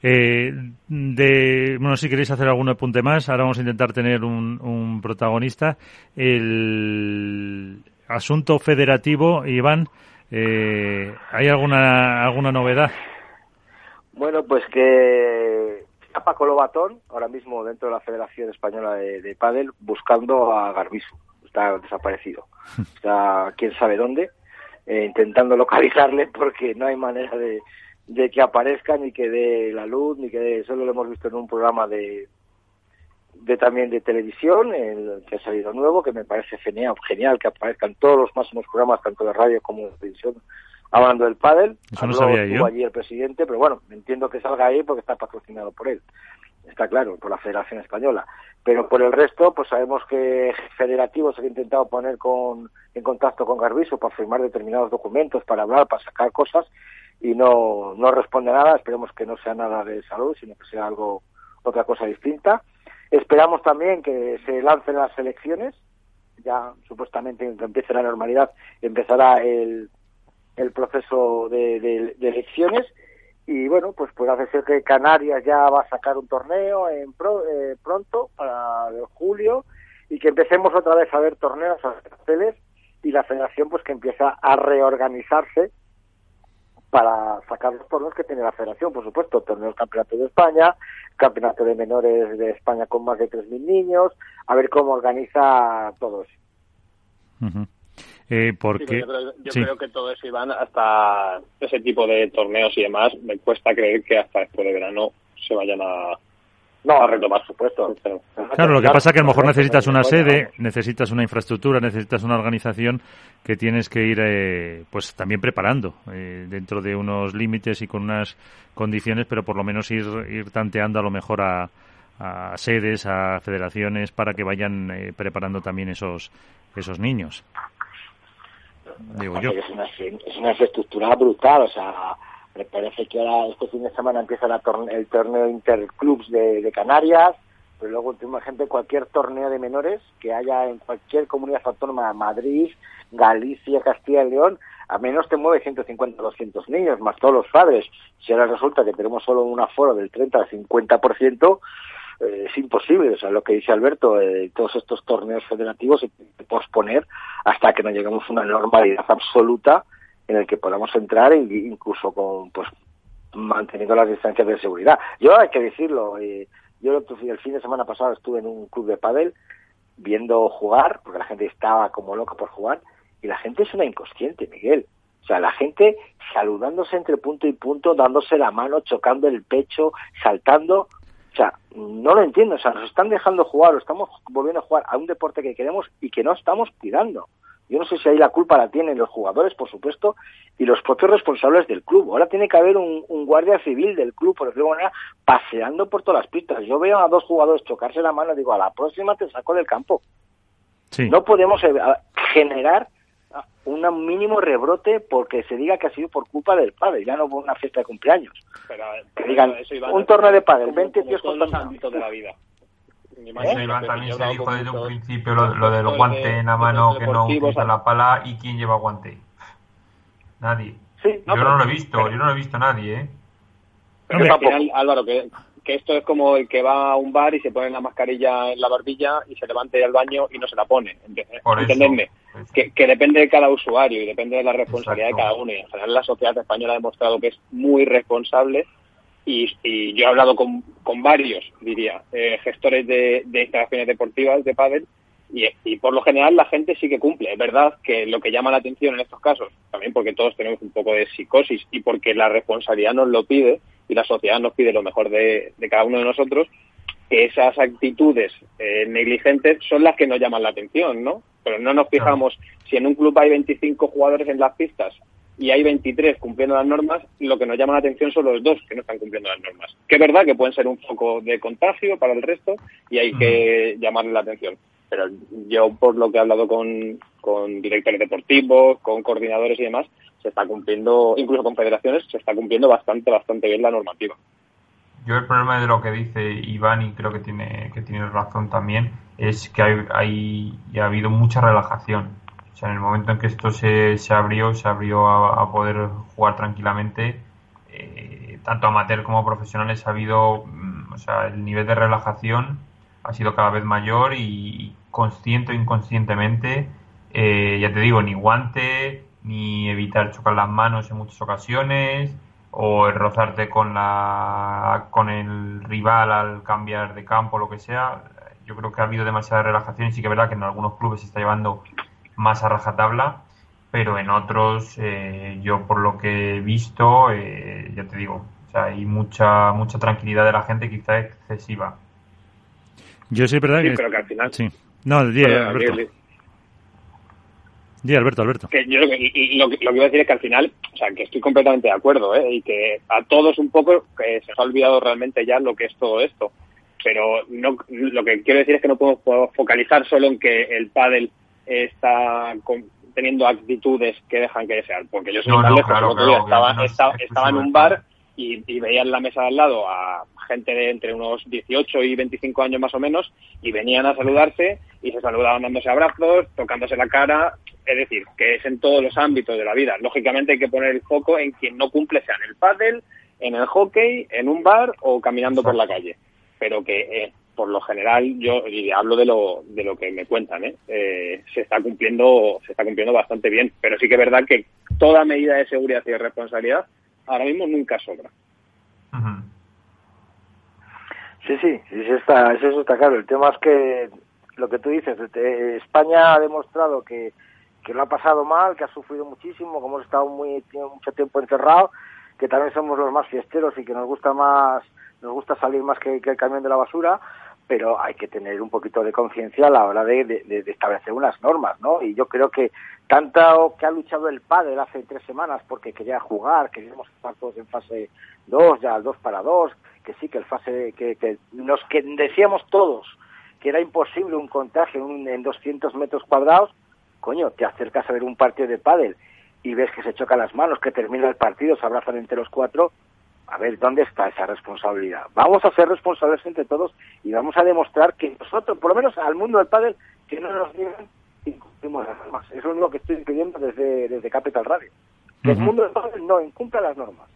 Eh, de, bueno, si queréis hacer algún apunte más, ahora vamos a intentar tener un, un protagonista. El asunto federativo, Iván, eh, ¿hay alguna, alguna novedad? Bueno, pues que está Paco Lobatón, ahora mismo dentro de la Federación Española de, de Padel, buscando a Garbisu. Está desaparecido. [laughs] Está quién sabe dónde, eh, intentando localizarle porque no hay manera de, de que aparezca ni que dé la luz, ni que dé, solo lo hemos visto en un programa de, de también de televisión, el que ha salido nuevo, que me parece genial, genial que aparezcan todos los máximos programas, tanto de radio como de televisión, hablando del pádel. Eso no sabía yo. allí el presidente, pero bueno, entiendo que salga ahí porque está patrocinado por él. Está claro, por la Federación Española. Pero por el resto, pues sabemos que Federativo se ha intentado poner con, en contacto con Garbiso para firmar determinados documentos, para hablar, para sacar cosas, y no, no responde nada. Esperemos que no sea nada de salud, sino que sea algo, otra cosa distinta. Esperamos también que se lancen las elecciones. Ya supuestamente que empiece la normalidad, empezará el, el proceso de, de, elecciones. Y bueno, pues puede ser que Canarias ya va a sacar un torneo en eh, pronto para julio y que empecemos otra vez a ver torneos a y la federación pues que empieza a reorganizarse para sacar los torneos que tiene la federación, por supuesto, torneos campeonato de España, campeonato de menores de España con más de 3.000 niños, a ver cómo organiza todo eso. Eh, porque... yo, creo, que todo eso, Iván, hasta ese tipo de torneos y demás, me cuesta creer que hasta después de verano se vayan a, no, a retomar supuesto. Claro, lo que pasa es que a lo mejor necesitas una sede, necesitas una infraestructura, necesitas una organización que tienes que ir eh, pues también preparando eh, dentro de unos límites y con unas condiciones, pero por lo menos ir, ir tanteando a lo mejor a, sedes, a federaciones para que vayan eh, preparando también esos esos niños. Digo yo. Es una, es una infraestructura brutal, o sea, me parece que ahora este fin de semana empieza el torneo Interclubs de, Canarias, pero luego última ejemplo cualquier torneo de menores que haya en cualquier comunidad autónoma, Madrid, Galicia, Castilla y León, a menos te mueve 150 200 niños, más todos los padres. Si ahora resulta que tenemos solo un aforo del 30 al 50%, eh, es imposible. O sea, lo que dice Alberto, eh, todos estos torneos federativos se posponer hasta que no lleguemos a una normalidad absoluta en el que podamos entrar incluso con pues manteniendo las distancias de seguridad. Yo hay que decirlo, eh, yo el fin de semana pasado estuve en un club de pádel viendo jugar, porque la gente estaba como loca por jugar, y la gente es una inconsciente, Miguel. O sea, la gente saludándose entre punto y punto, dándose la mano, chocando el pecho, saltando. O sea, no lo entiendo. O sea, nos están dejando jugar o estamos volviendo a jugar a un deporte que queremos y que no estamos cuidando. Yo no sé si ahí la culpa la tienen los jugadores, por supuesto, y los propios responsables del club. Ahora tiene que haber un, guardia civil del club, por decirlo de manera, paseando por todas las pistas. Yo veo a dos jugadores chocarse la mano y digo, a la próxima te saco del campo. No podemos eh, generar un mínimo rebrote porque se diga que ha sido por culpa del padre, ya no por una fiesta de cumpleaños. que digan, un torneo de padre, 20 tíos con los ámbitos de la vida. Iván, también se dijo desde un principio lo, del guante en la mano que no utiliza la pala y quién lleva guante. Nadie. yo no lo he visto, yo no lo he visto a nadie, ¿eh? Pero al final, Álvaro, que, que esto es como el que va a un bar y se pone la mascarilla en la barbilla y se levanta al baño y no se la pone. Entendedme. Que, que, depende de cada usuario y depende de la responsabilidad de cada uno. Y en general la sociedad española ha demostrado que es muy responsable y, yo he hablado con, con varios, diría, eh, gestores de, instalaciones deportivas de pádel y, por lo general la gente sí que cumple. Es verdad que lo que llama la atención en estos casos, también porque todos tenemos un poco de psicosis y porque la responsabilidad nos lo pide y la sociedad nos pide lo mejor de, cada uno de nosotros, que esas actitudes eh, negligentes son las que nos llaman la atención, ¿no? Pero no nos fijamos si en un club hay 25 jugadores en las pistas y hay 23 cumpliendo las normas, lo que nos llama la atención son los dos que no están cumpliendo las normas. Que es verdad que pueden ser un foco de contagio para el resto y hay que llamarle la atención. Pero yo, por lo que he hablado con, con directores deportivos, con coordinadores y demás, se está cumpliendo, incluso con federaciones, se está cumpliendo bastante, bastante bien la normativa. Yo el problema de lo que dice Iván, y creo que tiene, que tiene razón también, es que hay, hay ha habido mucha relajación o sea, en el momento en que esto se, se abrió, se abrió a, poder jugar tranquilamente, eh, tanto amateur como profesionales ha habido, mm, o sea, el nivel de relajación ha sido cada vez mayor y, consciente o inconscientemente, eh, ya te digo, ni guante, ni evitar chocar las manos en muchas ocasiones, o rozarte con, la, con el rival al cambiar de campo, lo que sea. Yo creo que ha habido demasiada relajación y sí que es verdad que en algunos clubes se está llevando más a rajatabla, pero en otros, eh, yo por lo que he visto, eh, ya te digo, o sea, hay mucha, mucha tranquilidad de la gente, quizá excesiva. Yo sí, ¿verdad? Sí, que... que al final. Sí. No, di, Alberto. Di, Alberto, Alberto. Que yo lo que, lo, que, iba a decir es que al final, o sea, que estoy completamente de acuerdo, ¿eh? Y que a todos un poco que se nos ha olvidado realmente ya lo que es todo esto. Pero no, lo que quiero decir es que no podemos focalizar solo en que el pádel está teniendo actitudes que dejan que desear. Porque yo soy no, lejos, estaba, estaba, en un bar y, y, veía en la mesa de al lado a gente de entre unos 18 y 25 años más o menos y venían a saludarse y se saludaban dándose abrazos, tocándose la cara. Es decir, que es en todos los ámbitos de la vida. Lógicamente hay que poner el foco en quien no cumple, sea en el pádel, en el hockey, en un bar o caminando por la calle. Pero que eh, por lo general yo y hablo de lo de lo que me cuentan ¿eh? Eh, se está cumpliendo se está cumpliendo bastante bien pero sí que es verdad que toda medida de seguridad y de responsabilidad ahora mismo nunca sobra. Sí sí sí está eso está claro. El tema es que lo que tú dices España ha demostrado que que lo ha pasado mal que ha sufrido muchísimo que hemos estado muy mucho tiempo encerrados que también somos los más fiesteros y que nos gusta más nos gusta salir más que, que el camión de la basura pero hay que tener un poquito de conciencia a la hora de, establecer unas normas, ¿no? Y yo creo que tanto que ha luchado el padre hace tres semanas porque quería jugar, queríamos estar todos en fase 2, ya al 2 para 2, que sí, que el fase, que, que nos que decíamos todos que era imposible un contagio en, en 200 metros cuadrados, coño, te acercas a ver un partido de pádel y ves que se chocan las manos, que termina el partido, se abrazan entre los cuatro, a ver, ¿dónde está esa responsabilidad? Vamos a ser responsables entre todos y vamos a demostrar que nosotros, por lo menos al mundo del pádel, que no nos digan y cumplimos las normas. Eso es lo único que estoy pidiendo desde, desde Capital Radio. Que el mundo del pádel no incumpla las normas.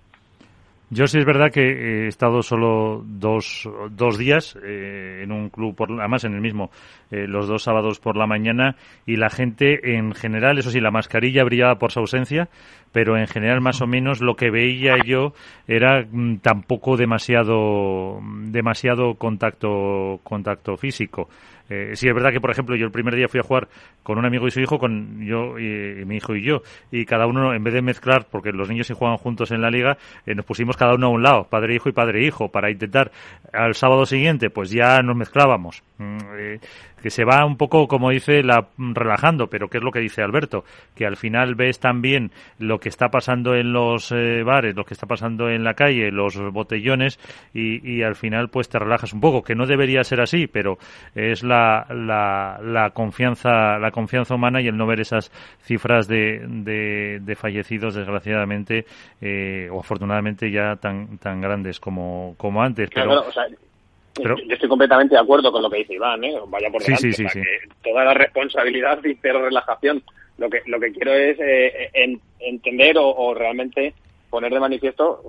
Yo sí es verdad que he estado solo dos, dos días eh, en un club, por, además en el mismo, eh, los dos sábados por la mañana, y la gente en general, eso sí, la mascarilla brillaba por su ausencia, pero en general más o menos lo que veía yo era mm, tampoco demasiado, demasiado contacto, contacto físico. Eh, sí, es verdad que, por ejemplo, yo el primer día fui a jugar con un amigo y su hijo, con yo y, mi hijo y yo, y cada uno, en vez de mezclar, porque los niños se juegan juntos en la liga, eh, nos pusimos cada uno a un lado, padre hijo y padre hijo, para intentar al sábado siguiente, pues ya nos mezclábamos. Mm, eh, que se va un poco, como dice, la, relajando, pero ¿qué es lo que dice Alberto? Que al final ves también lo que está pasando en los eh, bares, lo que está pasando en la calle, los botellones, y, y, al final pues te relajas un poco, que no debería ser así, pero es la, la, la confianza, la confianza humana y el no ver esas cifras de, de, fallecidos, desgraciadamente, eh, o afortunadamente ya tan, tan grandes como, como antes. Pero, yo estoy completamente de acuerdo con lo que dice Iván, ¿eh? vaya por delante. Sí, toda la responsabilidad y cero relajación. Lo que, lo que quiero es eh, entender o, realmente poner de manifiesto.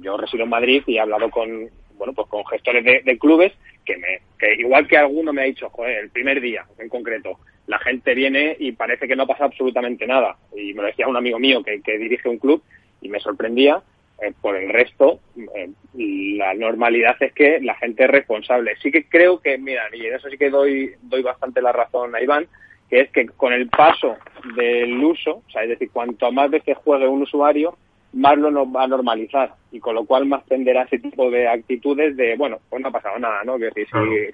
Yo resido en Madrid y he hablado con bueno pues con gestores de, clubes que me que igual que alguno me ha dicho, joder, el primer día en concreto, la gente viene y parece que no pasa absolutamente nada. Y me lo decía un amigo mío que, que dirige un club y me sorprendía eh, por el resto, eh, la normalidad es que la gente es responsable. Sí que creo que, mira, y en eso sí que doy, doy bastante la razón a Iván, que es que con el paso del uso, o sea, es decir, cuanto más veces juegue un usuario, más lo nos va a normalizar y con lo cual más tenderá ese tipo de actitudes de, bueno, pues no ha pasado nada, ¿no? Que si,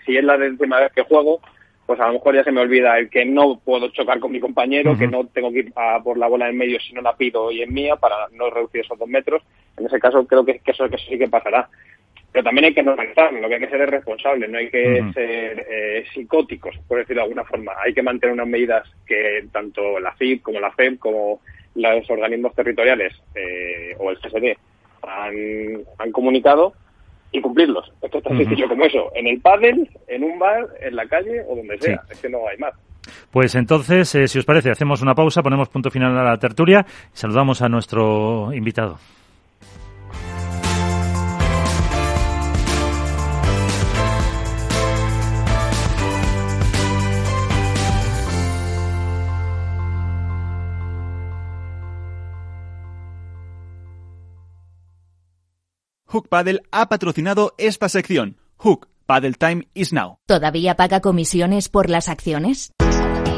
si es la décima vez que juego, pues a lo mejor ya se me olvida el que no puedo chocar con mi compañero, que no tengo que ir a por la bola en medio si no la pido y es mía para no reducir esos dos metros. En ese caso creo que, eso, que sí que pasará. Pero también hay que normalizar, lo que hay que ser es responsable, no hay que ser eh, psicóticos, por decirlo de alguna forma. Hay que mantener unas medidas que tanto la FIP como la FEM como los organismos territoriales eh, o el CSD han, han comunicado y cumplirlos. Esto es tan sencillo como eso. En el pádel, en un bar, en la calle o donde sea. Es que no hay más. Pues entonces, eh, si os parece, hacemos una pausa, ponemos punto final a la tertulia y saludamos a nuestro invitado. Hook Paddle ha patrocinado esta sección. Hook Paddle Time is now. ¿Todavía paga comisiones por las acciones?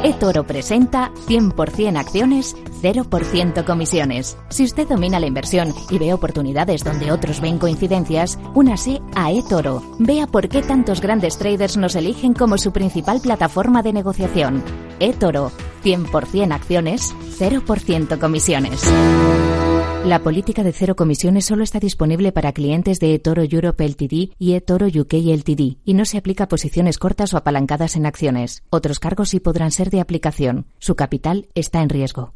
eToro presenta 100% acciones, 0% comisiones. Si usted domina la inversión y ve oportunidades donde otros ven coincidencias, únase a eToro. Vea por qué tantos grandes traders nos eligen como su principal plataforma de negociación. eToro, 100% acciones, 0% comisiones. La política de cero comisiones solo está disponible para clientes de eToro Europe Ltd y eToro UK Ltd y no se aplica a posiciones cortas o apalancadas en acciones. Otros cargos sí podrán ser de aplicación. Su capital está en riesgo.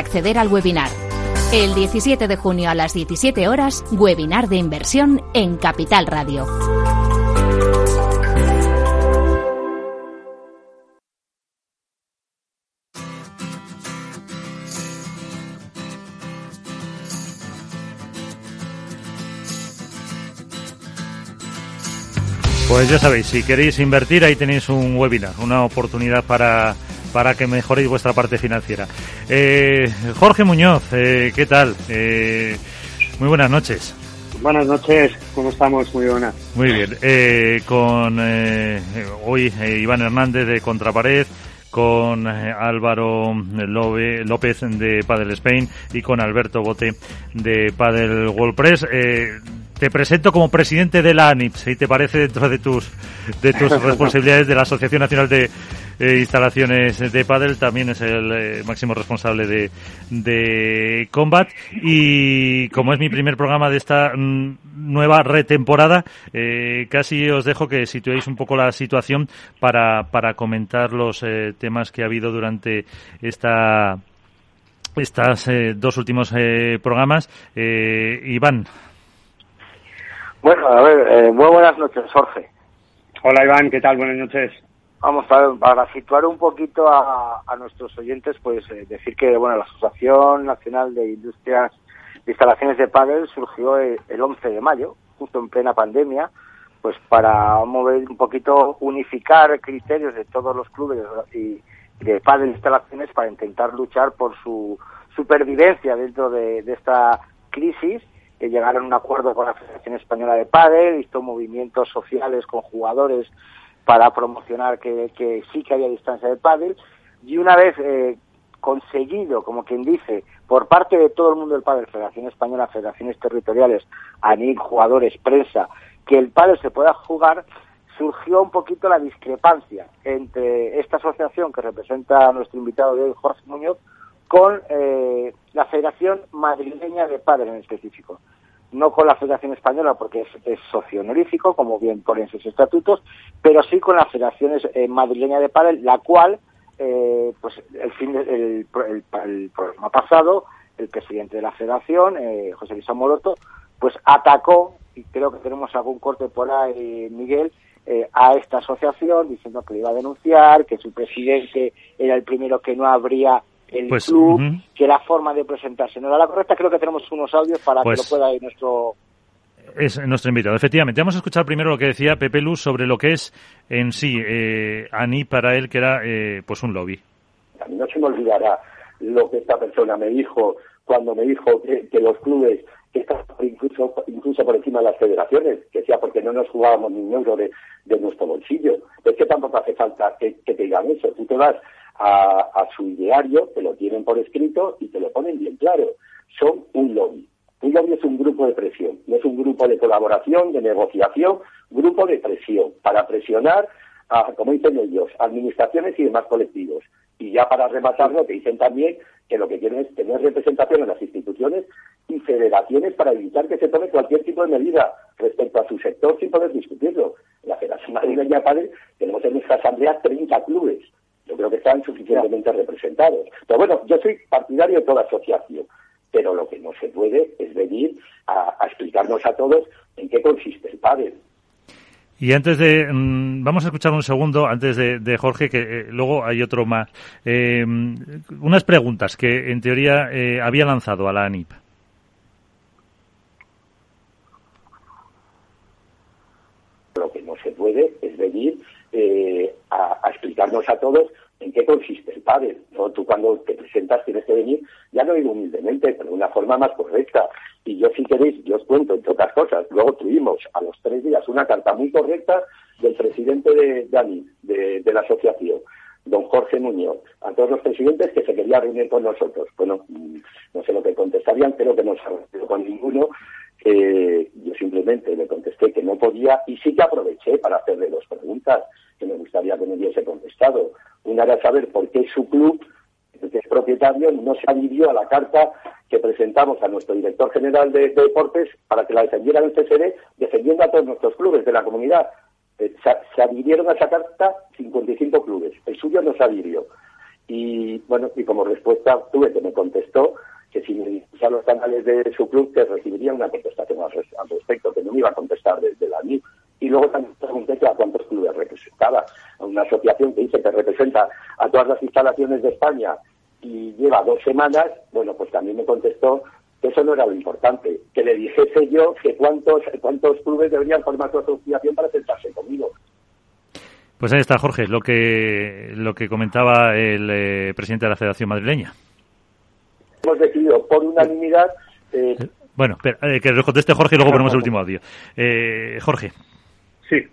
acceder al webinar. El 17 de junio a las 17 horas, webinar de inversión en Capital Radio. Pues ya sabéis, si queréis invertir, ahí tenéis un webinar, una oportunidad para para que mejoréis vuestra parte financiera. Eh, Jorge Muñoz, eh, ¿qué tal? Eh, muy buenas noches. Buenas noches, ¿cómo estamos? Muy buenas. Muy bien. con hoy Iván Hernández de Contrapared, con Álvaro López de Padel Spain y con Alberto Bote de Padel World Press. Te presento como presidente de la ANIP, si te parece, dentro de tus, de tus [laughs] responsabilidades de la Asociación Nacional de eh, instalaciones de Padel, también es el eh, máximo responsable de, de Combat. Y como es mi primer programa de esta mm, nueva retemporada, eh, casi os dejo que situéis un poco la situación para, para comentar los temas que ha habido durante esta estas dos últimos programas. Iván. Bueno, a ver, muy buenas noches, Jorge. Hola Iván, ¿qué tal? Buenas noches. Vamos, a, para situar un poquito a, nuestros oyentes, pues eh, decir que bueno, la Asociación Nacional de Industrias de Instalaciones de Pádel surgió el, 11 de mayo, justo en plena pandemia, pues para mover un poquito, unificar criterios de todos los clubes y de pádel instalaciones para intentar luchar por su supervivencia dentro de, esta crisis que llegaron a un acuerdo con la Federación Española de Pádel, hizo movimientos sociales con jugadores para promocionar que, sí que había distancia de pádel y una vez eh, conseguido, como quien dice, por parte de todo el mundo del pádel, Federación Española, federaciones territoriales, ANIC, jugadores, prensa, que el pádel se pueda jugar, surgió un poquito la discrepancia entre esta asociación que representa a nuestro invitado de hoy, Jorge Muñoz, con eh, la Federación Madrileña de Pádel en específico. No con la Federación Española porque es, socio honorífico, como bien ponen sus estatutos, pero sí con la Federación eh, Madrileña de Padel, la cual, eh, pues el fin del el, programa pasado, el presidente de la Federación, eh, José Luis Amoroto, pues atacó, y creo que tenemos algún corte por ahí, Miguel, a esta asociación diciendo que le iba a denunciar, que su presidente era el primero que no habría el pues, club, que la forma de presentarse no era la correcta. Creo que tenemos unos audios para que lo pues pueda ir nuestro es nuestro invitado. Efectivamente, vamos a escuchar primero lo que decía Pepe Luz sobre lo que es en sí eh, Ani para él, que era eh, pues un lobby. A mí no se me olvidará lo que esta persona me dijo cuando me dijo que, los clubes que están incluso, incluso por encima de las federaciones, que sea porque no nos jugábamos ni un euro de, nuestro bolsillo. Es que tampoco hace falta que, que te digan eso. Tú te vas a, su ideario, te lo tienen por escrito y te lo ponen bien claro. Son un lobby. Un lobby es un grupo de presión, no es un grupo de colaboración, de negociación, grupo de presión, para presionar a, como dicen ellos, administraciones y demás colectivos. Y ya para rematarlo, te dicen también que lo que quieren es tener representación en las instituciones y federaciones para evitar que se tome cualquier tipo de medida respecto a su sector sin poder discutirlo. La Federación Madrileña Padre tenemos en nuestra asamblea 30 clubes yo creo que están suficientemente representados. Pero bueno, yo soy partidario de toda asociación, pero lo que no se puede es venir a, explicarnos a todos en qué consiste el pádel. Y antes de, mm, vamos a escuchar un segundo, antes de, Jorge, que eh, luego hay otro más. Eh, unas preguntas que en teoría eh, había lanzado a la ANIP. Lo que no se puede es venir a, a, explicarnos a todos ¿En qué consiste el pádel? Tú cuando te presentas tienes que venir, ya no digo humildemente, pero de una forma más correcta. Y yo si queréis, yo os cuento, entre otras cosas, luego tuvimos a los tres días una carta muy correcta del presidente de Dani, de la asociación, don Jorge Muñoz, a todos los presidentes que se quería reunir con nosotros. Bueno, mm, no sé lo que contestarían, creo que no se ha reunido con ninguno. Eh, yo simplemente le contesté que no podía y sí que aproveché para hacerle dos preguntas que me gustaría que me hubiese contestado. Una era saber por qué su club, que es propietario, no se adhirió a la carta que presentamos a nuestro director general de, deportes para que la defendiera el CSD, defendiendo a todos nuestros clubes de la comunidad. Eh, se, adhirieron a esa carta 55 clubes, el suyo no se adhirió. Y bueno, y como respuesta tuve que me contestó que si a los canales de su club que recibiría una contestación al, respecto, que no me iba a contestar desde la NIP. Y luego también pregunté a cuántos clubes representaba. Una asociación que dice que representa a todas las instalaciones de España y lleva dos semanas, bueno, pues también me contestó que eso no era lo importante, que le dijese yo que cuántos, cuántos clubes deberían formar su asociación para sentarse conmigo. Pues ahí está, Jorge, lo que, lo que comentaba el eh, presidente de la Federación Madrileña. Hemos decidido por unanimidad. Eh, bueno, eh, que nos conteste Jorge y luego ponemos el último audio. Jorge. Sí.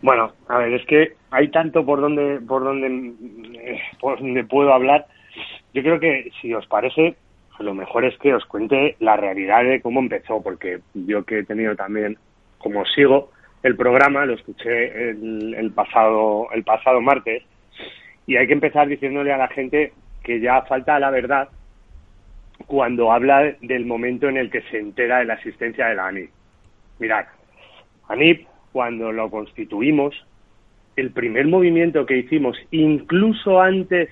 Bueno, a ver, es que hay tanto por donde, por donde, por donde puedo hablar. Yo creo que, si os parece, lo mejor es que os cuente la realidad de cómo empezó, porque yo que he tenido también, como sigo el programa, lo escuché el, pasado el pasado martes, y hay que empezar diciéndole a la gente que ya falta la verdad cuando habla del momento en el que se entera de la existencia de la ANIP. Mirad, ANIP, cuando lo constituimos, el primer movimiento que hicimos, incluso antes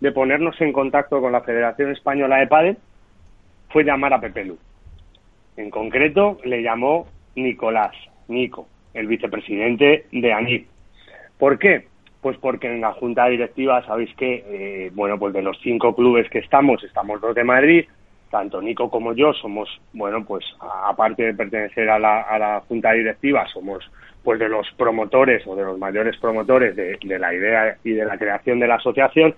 de ponernos en contacto con la Federación Española de Padel fue llamar a Pepe Lu. En concreto, le llamó Nicolás, Nico, el vicepresidente de ANIP. ¿Por qué? Pues porque en la junta directiva sabéis que, eh, bueno, pues de los cinco clubes que estamos, estamos dos de Madrid, tanto Nico como yo somos, bueno, pues aparte de pertenecer a la, a la junta directiva, somos pues de los promotores o de los mayores promotores de, de la idea y de la creación de la asociación.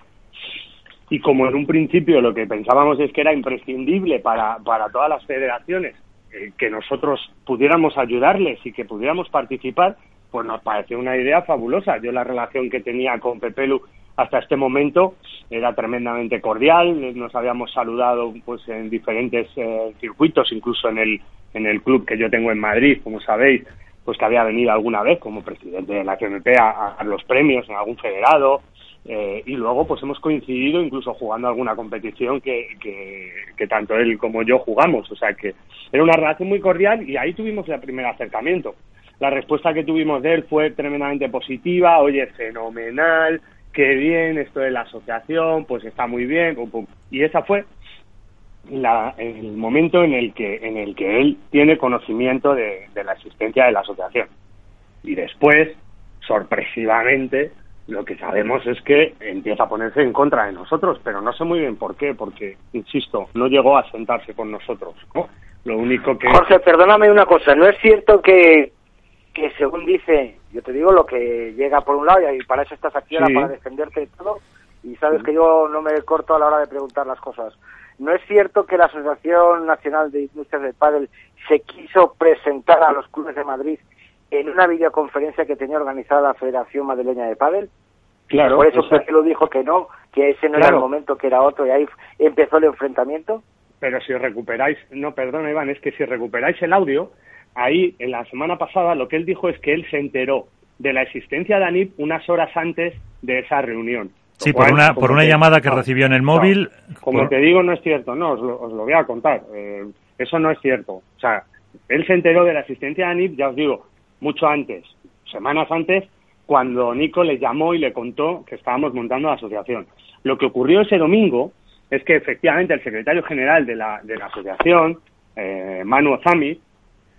Y como en un principio lo que pensábamos es que era imprescindible para, para todas las federaciones eh, que nosotros pudiéramos ayudarles y que pudiéramos participar, pues nos pareció una idea fabulosa. Yo la relación que tenía con Pepelu hasta este momento era tremendamente cordial, nos habíamos saludado pues en diferentes eh, circuitos, incluso en el, en el club que yo tengo en Madrid, como sabéis, pues que había venido alguna vez como presidente de la CMP a, a los premios en algún federado, eh, y luego pues hemos coincidido incluso jugando alguna competición que, que, tanto él como yo jugamos. O sea que era una relación muy cordial y ahí tuvimos el primer acercamiento. La respuesta que tuvimos de él fue tremendamente positiva, oye, fenomenal, qué bien, esto de la asociación, pues está muy bien, y esa fue la, el momento en el que en el que él tiene conocimiento de la existencia de la asociación. Y después, sorpresivamente, lo que sabemos es que empieza a ponerse en contra de nosotros, pero no sé muy bien por qué, porque, insisto, no llegó a sentarse con nosotros. ¿no? Lo único que... Jorge, perdóname una cosa, ¿no es cierto que, que según dice, yo te digo lo que llega por un lado y para eso estás aquí para defenderte de todo, y sabes que yo no me corto a la hora de preguntar las cosas. ¿No es cierto que la Asociación Nacional de Industrias del Padel se quiso presentar a los clubes de Madrid en una videoconferencia que tenía organizada la Federación Madrileña de Padel. Claro. Por eso o que lo dijo que no, que ese no era el momento, que era otro, y ahí empezó el enfrentamiento. Pero si recuperáis, no, perdona Iván, es que si recuperáis el audio, ahí en la semana pasada lo que él dijo es que él se enteró de la existencia de ANIP unas horas antes de esa reunión. Sí, por una, por una llamada que recibió en el móvil. como te digo, no es cierto, no, os lo, os lo voy a contar. Eh, eso no es cierto. O sea, él se enteró de la existencia de ANIP, ya os digo, mucho antes, semanas antes, cuando Nico le llamó y le contó que estábamos montando la asociación. Lo que ocurrió ese domingo es que efectivamente el secretario general de la, de la asociación, eh, Manu Ozami,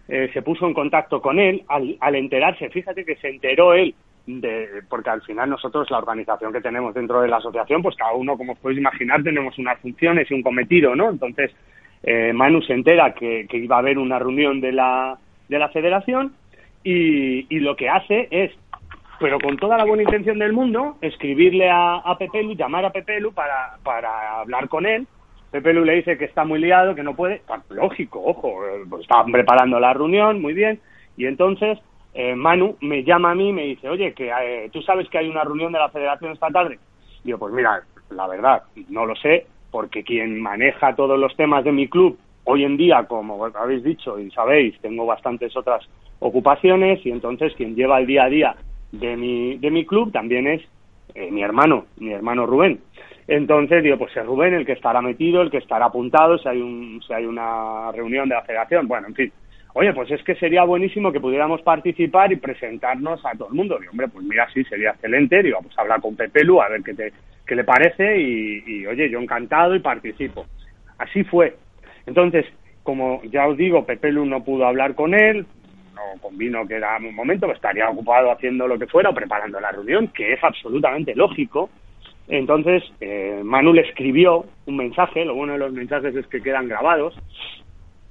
eh, se puso en contacto con él al, al, enterarse, fíjate que se enteró él, de, porque al final nosotros la organización que tenemos dentro de la asociación, pues cada uno, como os podéis imaginar, tenemos unas funciones y un cometido, ¿no? Entonces, eh, Manu se entera que, iba a haber una reunión de la, de la federación y, lo que hace es pero con toda la buena intención del mundo, escribirle a, a Pepelu, llamar a Pepelu para, para hablar con él. Pepelu le dice que está muy liado, que no puede. Lógico, ojo, pues estaban preparando la reunión, muy bien. Y entonces eh, Manu me llama a mí y me dice, oye, que eh, tú sabes que hay una reunión de la federación esta tarde. Digo, pues mira, la verdad, no lo sé, porque quien maneja todos los temas de mi club hoy en día, como habéis dicho y sabéis, tengo bastantes otras ocupaciones y entonces quien lleva el día a día de mi, de mi club también es eh, mi hermano, mi hermano Rubén. Entonces digo, pues es Rubén el que estará metido, el que estará apuntado, si hay, un, si hay una reunión de la federación, bueno, en fin. Oye, pues es que sería buenísimo que pudiéramos participar y presentarnos a todo el mundo. Digo, hombre, pues mira, sí, sería excelente. Digo, pues hablar con Pepelu, a ver qué, te, qué le parece y, oye, yo encantado y participo. Así fue. Entonces, como ya os digo, Pepelu no pudo hablar con él, no convino que era un momento, que estaría ocupado haciendo lo que fuera o preparando la reunión, que es absolutamente lógico. Entonces, eh, Manu le escribió un mensaje, lo bueno de los mensajes es que quedan grabados,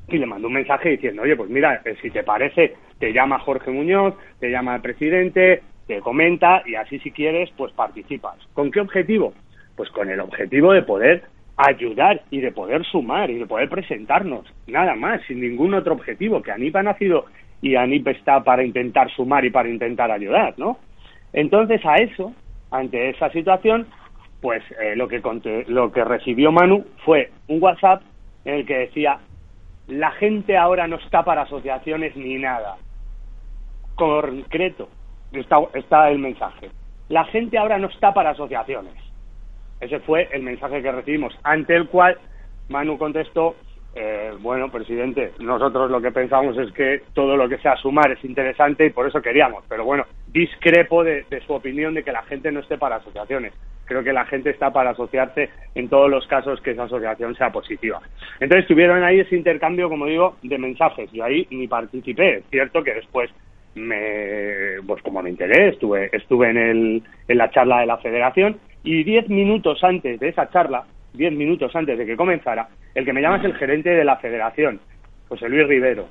y le mandó un mensaje diciendo, oye, pues mira, eh, si te parece, te llama Jorge Muñoz, te llama el presidente, te comenta y así si quieres, pues participas. ¿Con qué objetivo? Pues con el objetivo de poder ayudar y de poder sumar y de poder presentarnos, nada más, sin ningún otro objetivo, que Anip ha nacido y ANIP está para intentar sumar y para intentar ayudar, ¿no? Entonces a eso, ante esa situación, pues eh, lo que lo que recibió Manu fue un WhatsApp en el que decía la gente ahora no está para asociaciones ni nada. Concreto, está, está el mensaje. La gente ahora no está para asociaciones. Ese fue el mensaje que recibimos, ante el cual Manu contestó eh, bueno, presidente, nosotros lo que pensamos es que todo lo que sea sumar es interesante y por eso queríamos, pero bueno, discrepo de, su opinión de que la gente no esté para asociaciones. Creo que la gente está para asociarse en todos los casos que esa asociación sea positiva. Entonces tuvieron ahí ese intercambio, como digo, de mensajes. Yo ahí ni participé. Es cierto que después me, pues como me enteré, estuve, estuve en, el, en la charla de la federación y diez minutos antes de esa charla diez minutos antes de que comenzara, el que me llama es el gerente de la federación, José Luis Rivero,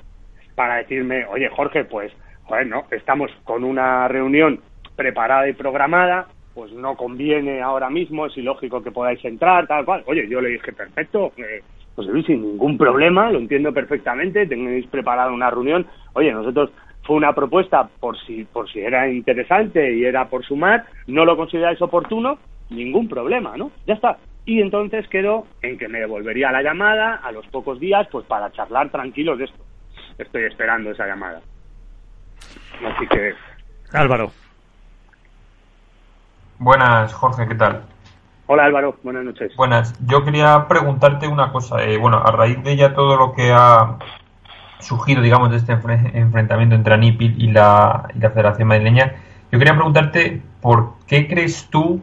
para decirme, oye Jorge, pues, bueno, estamos con una reunión preparada y programada, pues no conviene ahora mismo, es ilógico que podáis entrar, tal cual. Oye, yo le dije, perfecto, eh, José Luis, sin ningún problema, lo entiendo perfectamente, tenéis preparada una reunión. Oye, nosotros fue una propuesta por si, por si era interesante y era por sumar, no lo consideráis oportuno, ningún problema, ¿no? Ya está y entonces quedó en que me devolvería la llamada a los pocos días pues para charlar tranquilos de esto. Estoy esperando esa llamada. Así que... Álvaro. Buenas, Jorge, ¿qué tal? Hola Álvaro, buenas noches. Buenas, yo quería preguntarte una cosa. Eh, bueno, a raíz de ya todo lo que ha surgido, digamos, de este enfrentamiento entre ANIPIL y la, y la Federación Madrileña, yo quería preguntarte por qué crees tú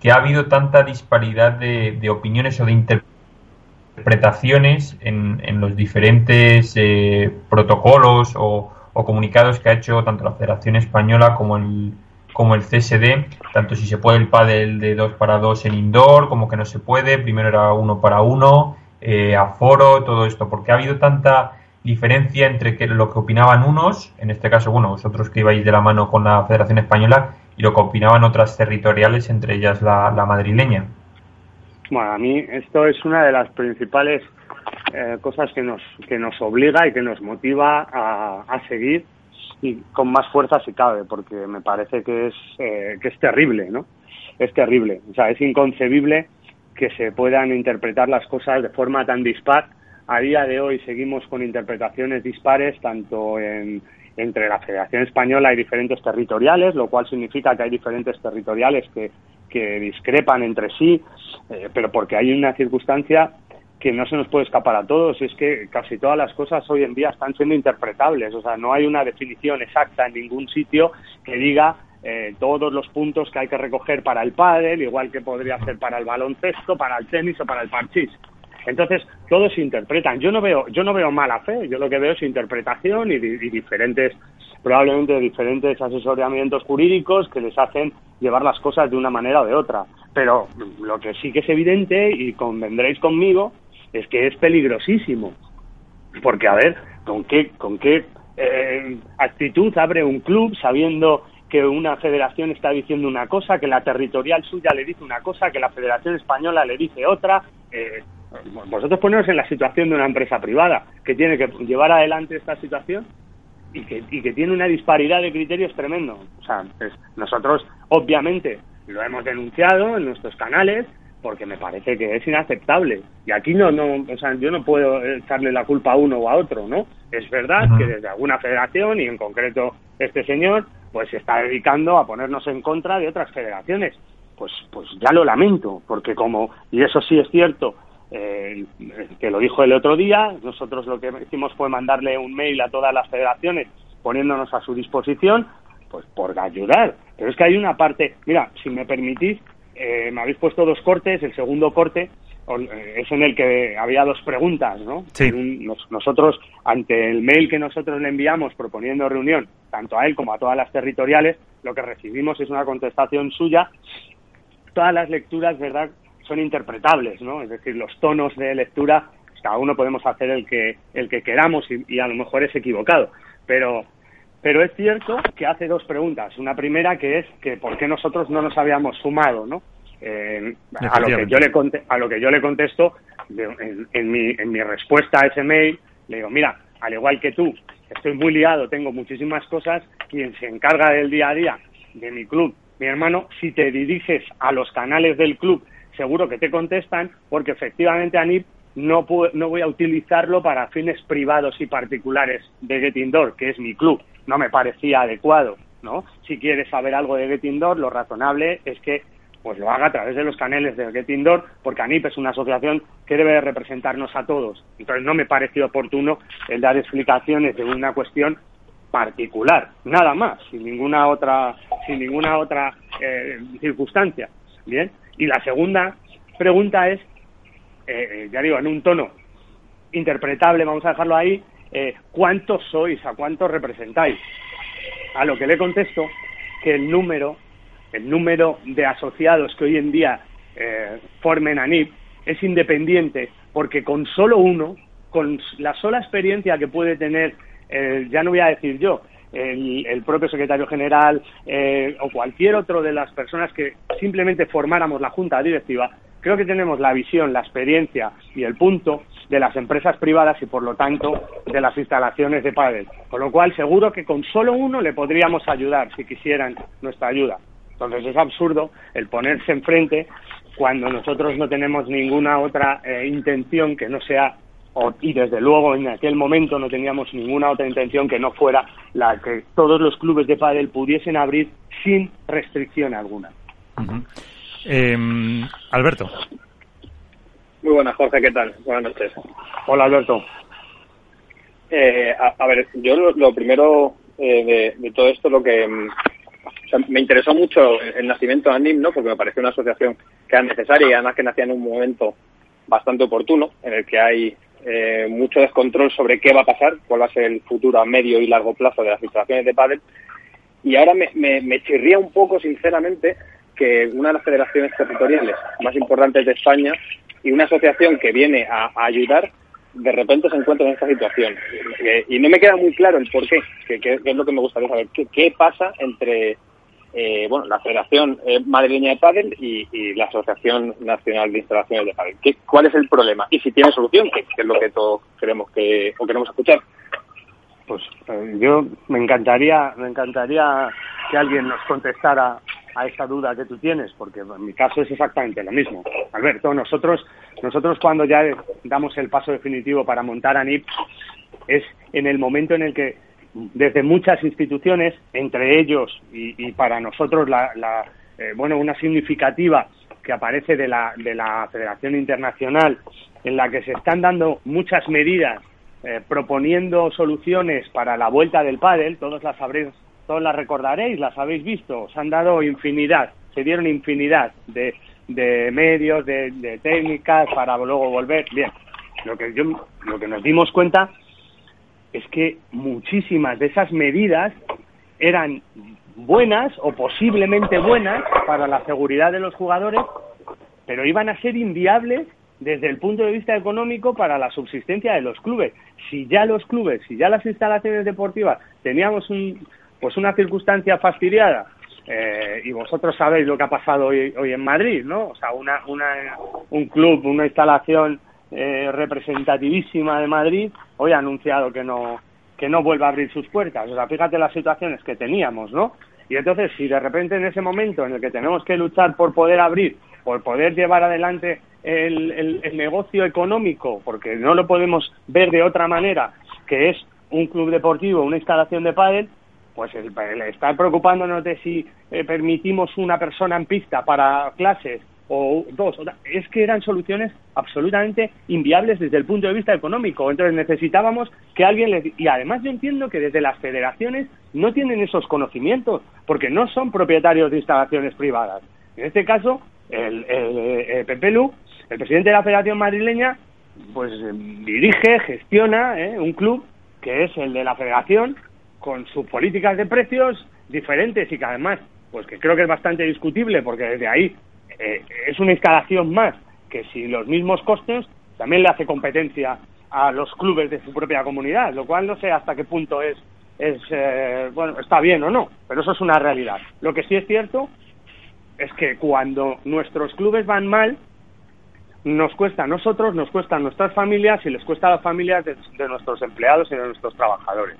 que ha habido tanta disparidad de, opiniones o de interpretaciones en, los diferentes eh, protocolos o, comunicados que ha hecho tanto la Federación Española como el, como el CSD, tanto si se puede el pádel de 2 para 2 en indoor, como que no se puede, primero era uno para uno, eh, aforo, todo esto, porque ha habido tanta diferencia entre que lo que opinaban unos, en este caso, bueno, vosotros que ibais de la mano con la Federación Española, y lo que opinaban otras territoriales, entre ellas la, madrileña. Bueno, a mí esto es una de las principales eh, cosas que nos, que nos obliga y que nos motiva a, seguir y con más fuerza si cabe, porque me parece que es, eh, que es terrible, ¿no? Es terrible. O sea, es inconcebible que se puedan interpretar las cosas de forma tan dispar. A día de hoy seguimos con interpretaciones dispares, tanto en, entre la Federación Española y diferentes territoriales, lo cual significa que hay diferentes territoriales que, que discrepan entre sí, eh, pero porque hay una circunstancia que no se nos puede escapar a todos, y es que casi todas las cosas hoy en día están siendo interpretables, o sea, no hay una definición exacta en ningún sitio que diga eh, todos los puntos que hay que recoger para el pádel, igual que podría ser para el baloncesto, para el tenis o para el parchís. Entonces, todos interpretan. Yo no veo, yo no veo mala fe, yo lo que veo es interpretación y, diferentes, probablemente diferentes asesoramientos jurídicos que les hacen llevar las cosas de una manera o de otra. Pero lo que sí que es evidente, y convendréis conmigo, es que es peligrosísimo. Porque, a ver, ¿con qué, con qué eh, actitud abre un club sabiendo que una federación está diciendo una cosa, que la territorial suya le dice una cosa, que la federación española le dice otra. Eh, vosotros poneros en la situación de una empresa privada que tiene que llevar adelante esta situación y que, y que tiene una disparidad de criterios tremendo. O sea, nosotros obviamente lo hemos denunciado en nuestros canales porque me parece que es inaceptable. Y aquí no, no, o sea, yo no puedo echarle la culpa a uno o a otro, ¿no? Es verdad que desde alguna federación, y en concreto este señor, pues se está dedicando a ponernos en contra de otras federaciones. Pues, pues ya lo lamento, porque como, y eso sí es cierto, eh, que lo dijo el otro día, nosotros lo que hicimos fue mandarle un mail a todas las federaciones poniéndonos a su disposición, pues por ayudar. Pero es que hay una parte, mira, si me permitís, eh, me habéis puesto dos cortes, el segundo corte eh, es en el que había dos preguntas, ¿no? nosotros, ante el mail que nosotros le enviamos proponiendo reunión, tanto a él como a todas las territoriales, lo que recibimos es una contestación suya. Todas las lecturas, ¿verdad?, son interpretables, ¿no? Es decir, los tonos de lectura, cada uno podemos hacer el que, el que queramos y, y a lo mejor es equivocado, pero pero es cierto que hace dos preguntas. Una primera que es que por qué nosotros no nos habíamos sumado, ¿no? Eh, a lo que yo le a lo que yo le contesto en, mi, en mi respuesta a ese mail le digo mira al igual que tú estoy muy liado tengo muchísimas cosas quien se encarga del día a día de mi club mi hermano si te diriges a los canales del club seguro que te contestan porque efectivamente ANIP no, no voy a utilizarlo para fines privados y particulares de Get Indoor, que es mi club. No me parecía adecuado, ¿no? Si quieres saber algo de Get Indoor, lo razonable es que pues lo haga a través de los canales de Get Indoor, porque ANIP es una asociación que debe representarnos a todos. Entonces no me pareció oportuno el dar explicaciones de una cuestión particular, nada más, sin ninguna otra, sin ninguna otra eh, circunstancia. Bien. Y la segunda pregunta es eh, eh, ya digo, en un tono interpretable, vamos a dejarlo ahí, eh, ¿cuántos sois? ¿A cuántos representáis? A lo que le contesto que el número, el número de asociados que hoy en día formen ANIP es independiente, porque con solo uno, con la sola experiencia que puede tener, ya no voy a decir yo, el, el propio secretario general o cualquier otro de las personas que simplemente formáramos la junta directiva, Creo que tenemos la visión, la experiencia y el punto de las empresas privadas y, por lo tanto, de las instalaciones de pádel. Con lo cual, seguro que con solo uno le podríamos ayudar si quisieran nuestra ayuda. Entonces, es absurdo el ponerse enfrente cuando nosotros no tenemos ninguna otra eh, intención que no sea y desde luego en aquel momento no teníamos ninguna otra intención que no fuera la que todos los clubes de pádel pudiesen abrir sin restricción alguna. Eh, Alberto. Muy buenas, Jorge, ¿qué tal? Buenas noches. Hola, Alberto. Eh, a, ver, yo lo, primero eh, de, todo esto, lo que mm, me interesó mucho el nacimiento de ANIM, ¿no? porque me pareció una asociación que era necesaria y además que nacía en un momento bastante oportuno, en el que hay eh, mucho descontrol sobre qué va a pasar, cuál va a ser el futuro a medio y largo plazo de las instalaciones de pádel. Y ahora me, me, me chirría un poco, sinceramente, que una de las federaciones territoriales más importantes de España y una asociación que viene a, ayudar de repente se encuentra en esta situación. Eh, y no me queda muy claro el por qué, que, es lo que me gustaría saber. ¿Qué, pasa entre eh, bueno, la Federación eh, Madrileña de Padel y, la Asociación Nacional de Instalaciones de Padel? ¿Qué, ¿Cuál es el problema? Y si tiene solución, que, es lo que todos queremos que, o queremos escuchar. Pues yo me encantaría, me encantaría que alguien nos contestara a esa duda que tú tienes, porque en mi caso es exactamente lo mismo. Alberto, nosotros, nosotros cuando ya damos el paso definitivo para montar ANIP, es en el momento en el que desde muchas instituciones, entre ellos y, para nosotros la, eh, bueno una significativa que aparece de la, de la Federación Internacional, en la que se están dando muchas medidas eh, proponiendo soluciones para la vuelta del pádel, todos las sabréis todos las recordaréis, las habéis visto, se han dado infinidad, se dieron infinidad de, de medios, de, técnicas para luego volver. Bien, lo que, yo, lo que nos dimos cuenta es que muchísimas de esas medidas eran buenas o posiblemente buenas para la seguridad de los jugadores, pero iban a ser inviables desde el punto de vista económico para la subsistencia de los clubes. Si ya los clubes, si ya las instalaciones deportivas teníamos un, pues una circunstancia fastidiada. Eh, y vosotros sabéis lo que ha pasado hoy, hoy en Madrid, ¿no? O sea, una, una, un club, una instalación eh, representativísima de Madrid, hoy ha anunciado que no, que no vuelva a abrir sus puertas. O sea, fíjate las situaciones que teníamos, ¿no? Y entonces, si de repente en ese momento en el que tenemos que luchar por poder abrir, por poder llevar adelante el, el, negocio económico, porque no lo podemos ver de otra manera, que es un club deportivo, una instalación de pádel, pues el, estar preocupándonos de si eh, permitimos una persona en pista para clases o dos, es que eran soluciones absolutamente inviables desde el punto de vista económico. Entonces necesitábamos que alguien les... Y además yo entiendo que desde las federaciones no tienen esos conocimientos, porque no son propietarios de instalaciones privadas. En este caso, el, el, Pepe Lu, el presidente de la Federación Madrileña, pues dirige, gestiona ¿eh? un club que es el de la Federación, con sus políticas de precios diferentes y que además, pues que creo que es bastante discutible, porque desde ahí eh, es una instalación más que si los mismos costes también le hace competencia a los clubes de su propia comunidad, lo cual no sé hasta qué punto es, es eh, bueno, está bien o no, pero eso es una realidad. Lo que sí es cierto es que cuando nuestros clubes van mal, nos cuesta a nosotros, nos cuesta a nuestras familias y les cuesta a las familias de, de nuestros empleados y de nuestros trabajadores.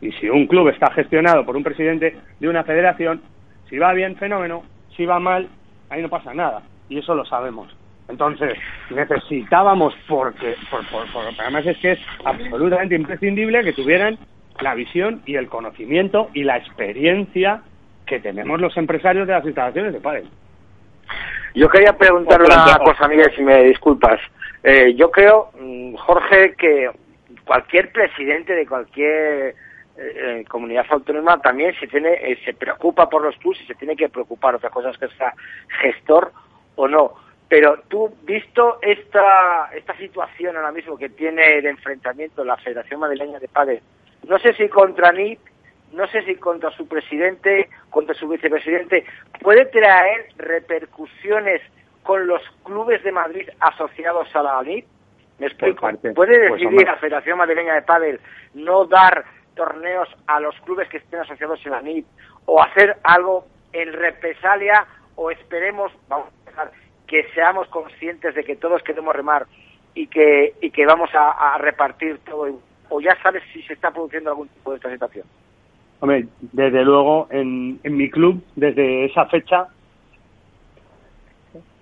Y si un club está gestionado por un presidente de una federación, si va bien, fenómeno, si va mal, ahí no pasa nada. Y eso lo sabemos. Entonces, necesitábamos, porque, por, además es que es absolutamente imprescindible que tuvieran la visión y el conocimiento y la experiencia que tenemos los empresarios de las instalaciones de padres. Yo quería preguntarle una cosa, Miguel, si me disculpas. Eh, yo creo, mm, Jorge, que cualquier presidente de cualquier eh, comunidad autónoma también se tiene eh, se preocupa por los clubes y se tiene que preocupar otra cosa es que sea gestor o no. Pero tú visto esta esta situación ahora mismo que tiene de enfrentamiento la Federación Madrileña de Padres no sé si contra NIP no sé si contra su presidente contra su vicepresidente puede traer repercusiones con los clubes de Madrid asociados a la NIP me explico puede pues, decidir la Federación Madrileña de Padres no dar torneos a los clubes que estén asociados en la NIP o hacer algo en represalia o esperemos, vamos a que seamos conscientes de que todos queremos remar y que, y que vamos a, repartir todo o ya sabes si se está produciendo algún tipo de esta situación. Hombre, desde luego en, en mi club, desde esa fecha,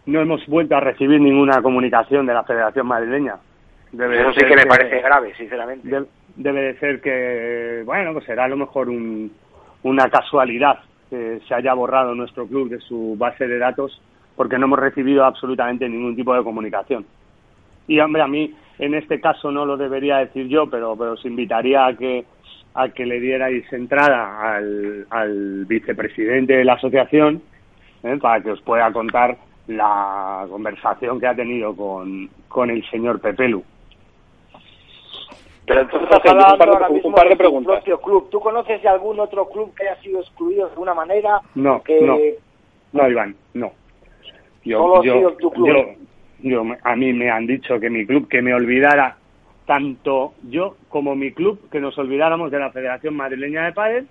no hemos vuelto a recibir ninguna comunicación de la Federación Madrileña. Eso sí que me parece grave, sinceramente debe de ser que, bueno, pues será a lo mejor un, una casualidad que se haya borrado nuestro club de su base de datos porque no hemos recibido absolutamente ningún tipo de comunicación. Y hombre, a mí en este caso no lo debería decir yo, pero, pero os invitaría a que a que le dierais entrada al, vicepresidente de la asociación ¿eh? para que os pueda contar la conversación que ha tenido con, con el señor Pepelu. Pero entonces estás hablando ahora mismo un par de preguntas. propio club. ¿Tú conoces de algún otro club que haya sido excluido de alguna manera? No, no, no, Iván, no. Yo, yo, tu club? Yo, a mí me han dicho que mi club, que me olvidara tanto yo como mi club, que nos olvidáramos de la Federación Madrileña de Padres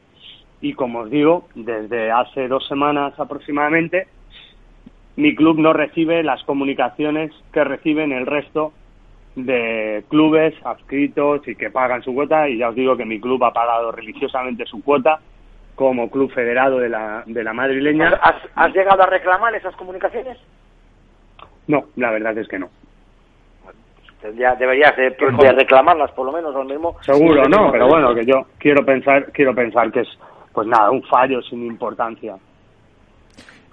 y como os digo, desde hace dos semanas aproximadamente, mi club no recibe las comunicaciones que reciben el resto de clubes adscritos y que pagan su cuota y ya os digo que mi club ha pagado religiosamente su cuota como club federado de la, de la madrileña. ¿Has, llegado a reclamar esas comunicaciones? No, la verdad es que no. Ya deberías de, reclamarlas por lo menos al mismo. Seguro, no, pero bueno, que yo quiero pensar, quiero pensar que es, pues nada, un fallo sin importancia.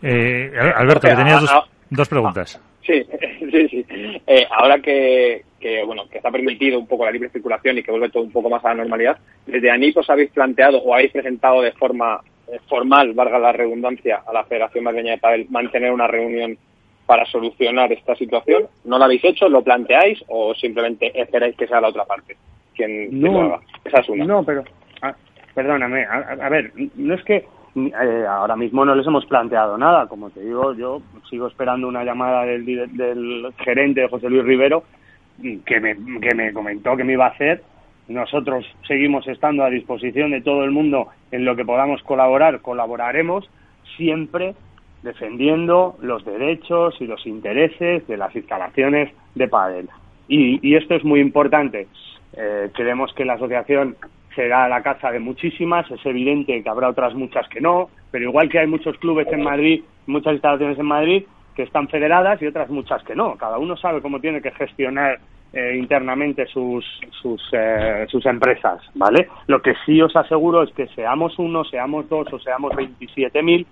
Eh, Alberto, que tenías dos, preguntas. Sí, [laughs] sí, sí. Eh, ahora que, que bueno que está permitido un poco la libre circulación y que vuelve todo un poco más a la normalidad, desde ANIP os habéis planteado o habéis presentado de forma eh, formal, valga la redundancia, a la Federación Madrileña de Padel mantener una reunión para solucionar esta situación. ¿No lo habéis hecho? ¿Lo planteáis o simplemente esperáis que sea la otra parte quien, no, lo haga? Esa es una. No, pero ah, perdóname, a, ver, no es que eh, ahora mismo no les hemos planteado nada. Como te digo, yo sigo esperando una llamada del, del gerente José Luis Rivero que me, que me comentó que me iba a hacer nosotros seguimos estando a disposición de todo el mundo en lo que podamos colaborar, colaboraremos siempre defendiendo los derechos y los intereses de las instalaciones de pádel. Y, esto es muy importante. Eh, creemos que la asociación será la casa de muchísimas, es evidente que habrá otras muchas que no, pero igual que hay muchos clubes en Madrid, muchas instalaciones en Madrid que están federadas y otras muchas que no. Cada uno sabe cómo tiene que gestionar eh, internamente sus, sus, eh, sus empresas, ¿vale? Lo que sí os aseguro es que seamos uno, seamos dos o seamos 27.000,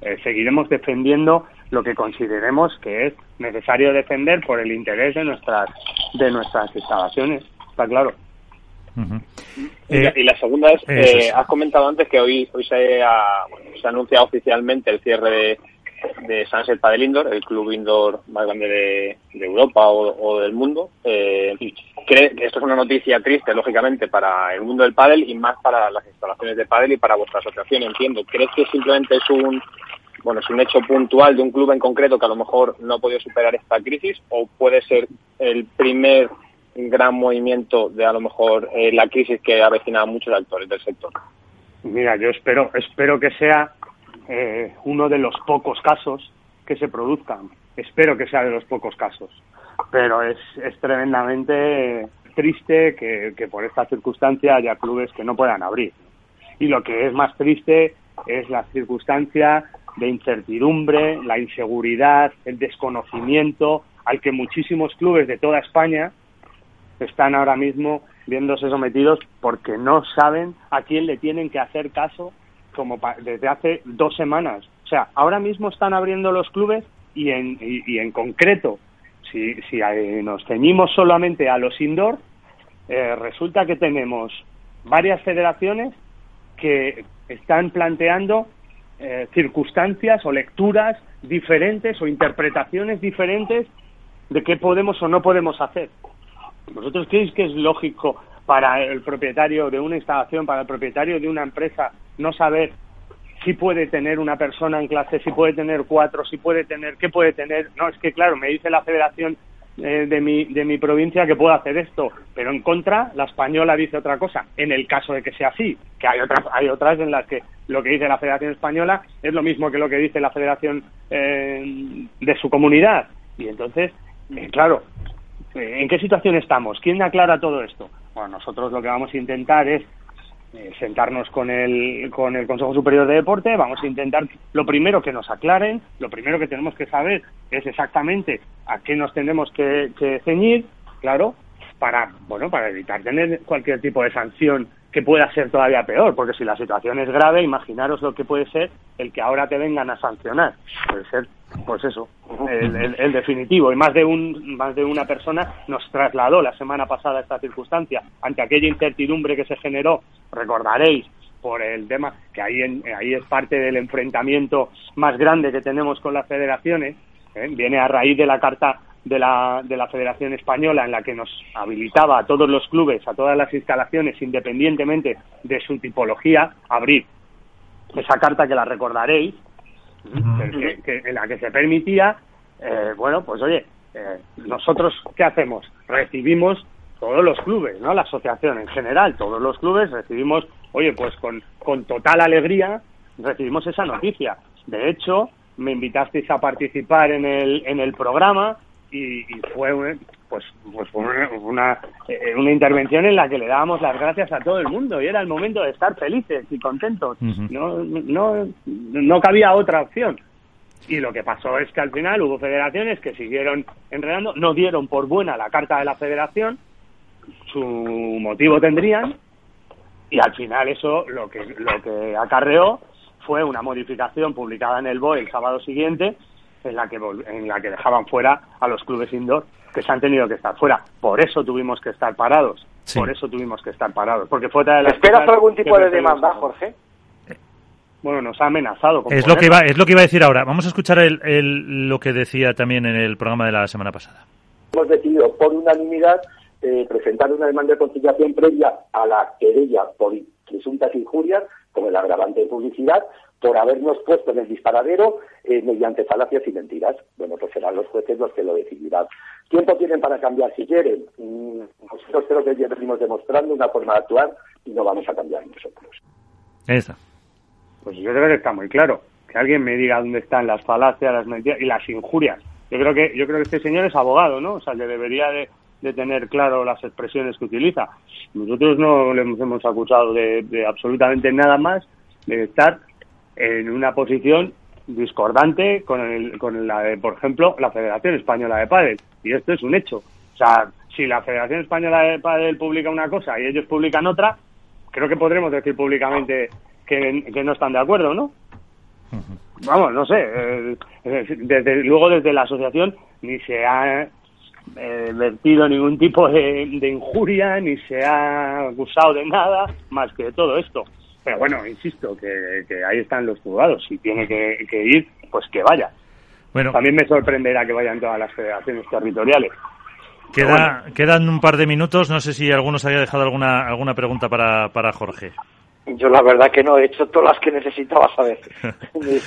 eh, seguiremos defendiendo lo que consideremos que es necesario defender por el interés de nuestras, de nuestras instalaciones, está claro. y, la, segunda es, has comentado antes que hoy, hoy se, ha, se ha anunciado oficialmente el cierre de, de Sunset Padel Indoor, el club indoor más grande de, Europa o, del mundo. Eh, esto es una noticia triste, lógicamente, para el mundo del pádel y más para las instalaciones de pádel y para vuestra asociación, entiendo. ¿Crees que simplemente es un bueno, es un hecho puntual de un club en concreto que a lo mejor no ha podido superar esta crisis o puede ser el primer gran movimiento de a lo mejor eh, la crisis que avecina a muchos actores del sector? Mira, yo espero, espero que sea eh, uno de los pocos casos que se produzcan. Espero que sea de los pocos casos. Pero es, es tremendamente triste que, que por esta circunstancia haya clubes que no puedan abrir. Y lo que es más triste es la circunstancia de incertidumbre, la inseguridad, el desconocimiento al que muchísimos clubes de toda España están ahora mismo viéndose sometidos porque no saben a quién le tienen que hacer caso como desde hace dos semanas. O sea, ahora mismo están abriendo los clubes y en, y, en concreto, si, si nos ceñimos solamente a los indoor, eh, resulta que tenemos varias federaciones que están planteando eh, circunstancias o lecturas diferentes o interpretaciones diferentes de qué podemos o no podemos hacer. ¿Vosotros creéis que es lógico para el propietario de una instalación, para el propietario de una empresa, no saber si puede tener una persona en clase, si puede tener cuatro, si puede tener, qué puede tener. No, es que claro, me dice la federación eh, de, mi, de mi provincia que puedo hacer esto, pero en contra la española dice otra cosa, en el caso de que sea así, que hay otras, hay otras en las que lo que dice la federación española es lo mismo que lo que dice la federación eh, de su comunidad. Y entonces, eh, claro, ¿En qué situación estamos? ¿Quién aclara todo esto? Bueno, nosotros lo que vamos a intentar es eh, sentarnos con el, con el Consejo Superior de Deporte, vamos a intentar lo primero que nos aclaren, lo primero que tenemos que saber es exactamente a qué nos tenemos que, que ceñir, claro, para, bueno, para evitar tener cualquier tipo de sanción que pueda ser todavía peor, porque si la situación es grave, imaginaros lo que puede ser el que ahora te vengan a sancionar. Puede ser, pues eso, el, definitivo. Y más de, un, más de una persona nos trasladó la semana pasada esta circunstancia ante aquella incertidumbre que se generó, recordaréis, por el tema que ahí, ahí es parte del enfrentamiento más grande que tenemos con las federaciones, ¿eh? viene a raíz de la carta de la, de la Federación Española en la que nos habilitaba a todos los clubes, a todas las instalaciones, independientemente de su tipología, abrir esa carta que la recordaréis, en la que se permitía, eh, bueno, pues oye, eh, nosotros, ¿qué hacemos? Recibimos todos los clubes, ¿no? La asociación en general, todos los clubes recibimos, oye, pues con, con total alegría recibimos esa noticia. De hecho, me invitasteis a participar en el, en el programa y, fue pues pues fue una, eh, una, intervención en la que le dábamos las gracias a todo el mundo y era el momento de estar felices y contentos. No no no cabía otra opción. Y lo que pasó es que al final hubo federaciones que siguieron enredando no dieron por buena la carta de la federación su motivo tendrían y al final eso lo que lo que acarreó fue una modificación publicada en el BOE el sábado siguiente en la que en la que dejaban fuera a los clubes indoor que se han tenido que estar fuera. Por eso tuvimos que estar parados. Por eso tuvimos que estar parados. Porque fue de ¿Esperas algún tipo de demanda, Jorge? Bueno, nos ha amenazado. es lo que iba, es lo que iba a decir ahora. Vamos a escuchar el, lo que decía también en el programa de la semana pasada. Hemos decidido por unanimidad eh, presentar una demanda de conciliación previa a la querella por presuntas injurias, como el agravante de publicidad, por habernos puesto en el disparadero eh, mediante falacias y mentiras. Bueno, pues serán los jueces los que lo decidirán. Tiempo tienen para cambiar si quieren. Mm, nosotros creo que ya venimos demostrando una forma de actuar y no vamos a cambiar nosotros. Esa. Pues yo creo que está muy claro. Que alguien me diga dónde están las falacias, las mentiras y las injurias. Yo creo que yo creo que este señor es abogado, ¿no? O sea, que debería de, tener claro las expresiones que utiliza. Nosotros no le hemos acusado de, de absolutamente nada más de estar en una posición discordante con, el, con la de, por ejemplo, la Federación Española de Padel. Y esto es un hecho. O sea, si la Federación Española de Padel publica una cosa y ellos publican otra, creo que podremos decir públicamente que, no están de acuerdo, ¿no? Vamos, no sé. Eh, desde luego, desde la asociación ni se ha eh, vertido ningún tipo de, injuria, ni se ha acusado de nada, más que de todo esto. Pero bueno, insisto, que, ahí están los juzgados. Si tiene que, ir, pues que vaya. Bueno. También me sorprenderá que vayan todas las federaciones territoriales. Queda, Quedan un par de minutos. No sé si algunos había dejado alguna, alguna pregunta para, para Jorge. Yo la verdad que no, he hecho todas las que necesitaba saber. [laughs]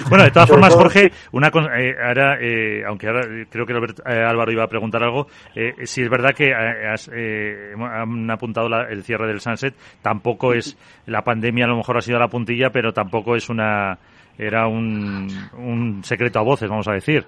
bueno, de todas formas, Jorge, una eh, ahora, eh, aunque ahora creo que eh, Álvaro iba a preguntar algo, eh, si es verdad que han apuntado el cierre del Sunset, tampoco es, la pandemia a lo mejor ha sido la puntilla, pero tampoco es una, era un, un secreto a voces, vamos a decir.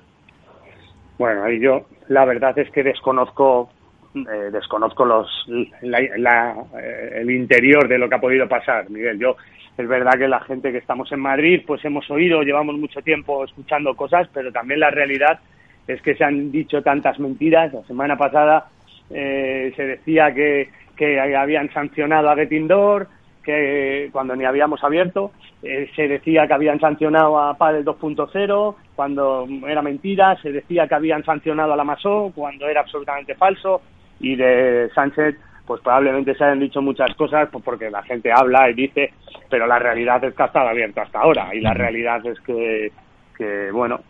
Bueno, y yo la verdad es que desconozco eh, desconozco los eh, el interior de lo que ha podido pasar, Miguel. Yo es verdad que la gente que estamos en Madrid, pues hemos oído, llevamos mucho tiempo escuchando cosas, pero también la realidad es que se han dicho tantas mentiras. La semana pasada eh, se decía que, que habían sancionado a Getindor, que cuando ni habíamos abierto, se decía que habían sancionado a Padel 2.0 cuando era mentira, se decía que habían sancionado a la Masó cuando era absolutamente falso y de Sánchez pues probablemente se hayan dicho muchas cosas pues porque la gente habla y dice, pero la realidad es que ha estado abierto hasta ahora y la realidad es que, que bueno,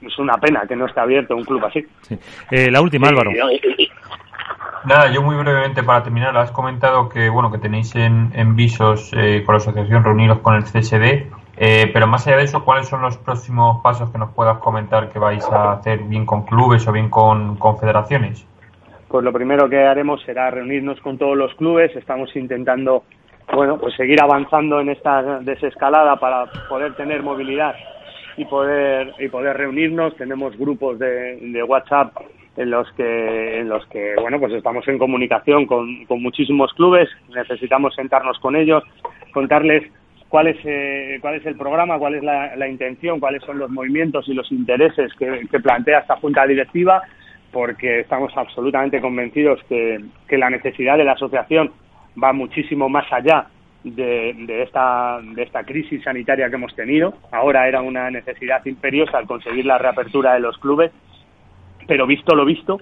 es una pena que no esté abierto un club así. Eh, la última, Álvaro. Nada, yo muy brevemente para terminar, has comentado que bueno que tenéis en, en visos eh, con la asociación reunidos con el CSD, eh, pero más allá de eso, ¿cuáles son los próximos pasos que nos puedas comentar que vais a hacer bien con clubes o bien con confederaciones? Pues lo primero que haremos será reunirnos con todos los clubes. Estamos intentando, bueno, pues seguir avanzando en esta desescalada para poder tener movilidad y poder y poder reunirnos. Tenemos grupos de, WhatsApp en los que en los que bueno pues estamos en comunicación con, con muchísimos clubes. Necesitamos sentarnos con ellos, contarles cuál es eh, cuál es el programa, cuál es la, intención, cuáles son los movimientos y los intereses que plantea esta junta directiva porque estamos absolutamente convencidos que, la necesidad de la asociación va muchísimo más allá de, esta, de esta crisis sanitaria que hemos tenido. Ahora era una necesidad imperiosa al conseguir la reapertura de los clubes, pero visto lo visto,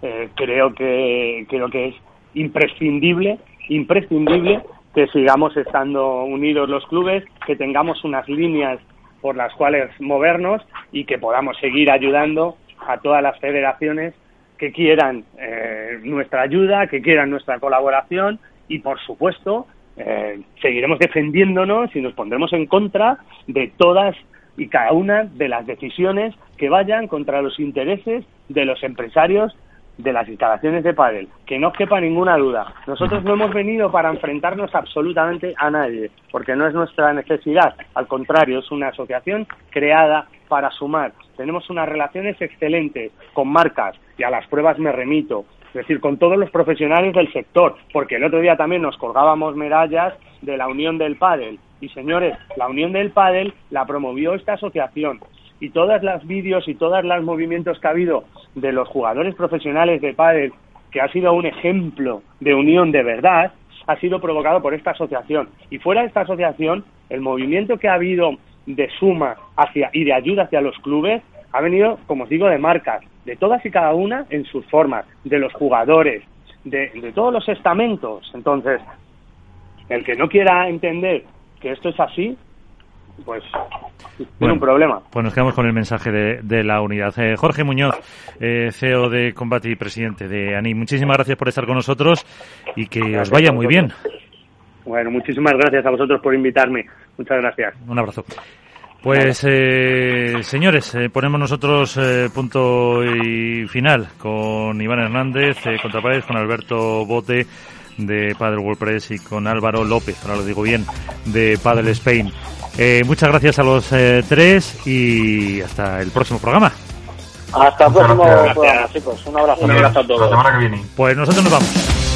eh, creo que creo que es imprescindible, imprescindible que sigamos estando unidos los clubes, que tengamos unas líneas por las cuales movernos y que podamos seguir ayudando a todas las federaciones que quieran eh, nuestra ayuda, que quieran nuestra colaboración y, por supuesto, eh, seguiremos defendiéndonos y nos pondremos en contra de todas y cada una de las decisiones que vayan contra los intereses de los empresarios de las instalaciones de pádel, que no quepa ninguna duda. Nosotros no hemos venido para enfrentarnos absolutamente a nadie, porque no es nuestra necesidad, al contrario, es una asociación creada para sumar. Tenemos unas relaciones excelentes con marcas y a las pruebas me remito, es decir, con todos los profesionales del sector, porque el otro día también nos colgábamos medallas de la Unión del Pádel. Y señores, la Unión del Pádel la promovió esta asociación y todas las vídeos y todos los movimientos que ha habido de los jugadores profesionales de pádel, que ha sido un ejemplo de unión de verdad, ha sido provocado por esta asociación. Y fuera de esta asociación, el movimiento que ha habido de suma hacia y de ayuda hacia los clubes ha venido, como os digo, de marcas, de todas y cada una en sus formas, de los jugadores, de, de todos los estamentos. Entonces, el que no quiera entender que esto es así, pues tiene un problema. Pues nos quedamos con el mensaje de, la unidad. Eh, Jorge Muñoz, eh, CEO de Combate y presidente de ANI, muchísimas gracias por estar con nosotros y que os vaya muy bien. Bueno, muchísimas gracias a vosotros por invitarme. Muchas gracias. Un abrazo. Pues, eh, señores, eh, ponemos nosotros eh, punto y final con Iván Hernández, eh, con Alberto Bote de Padre WordPress y con Álvaro López, ahora lo digo bien, de Padre Spain. muchas gracias a los tres y hasta el próximo programa. Hasta el próximo programa, chicos. Un abrazo. Un abrazo a todos. La semana que viene. Pues nosotros nos vamos.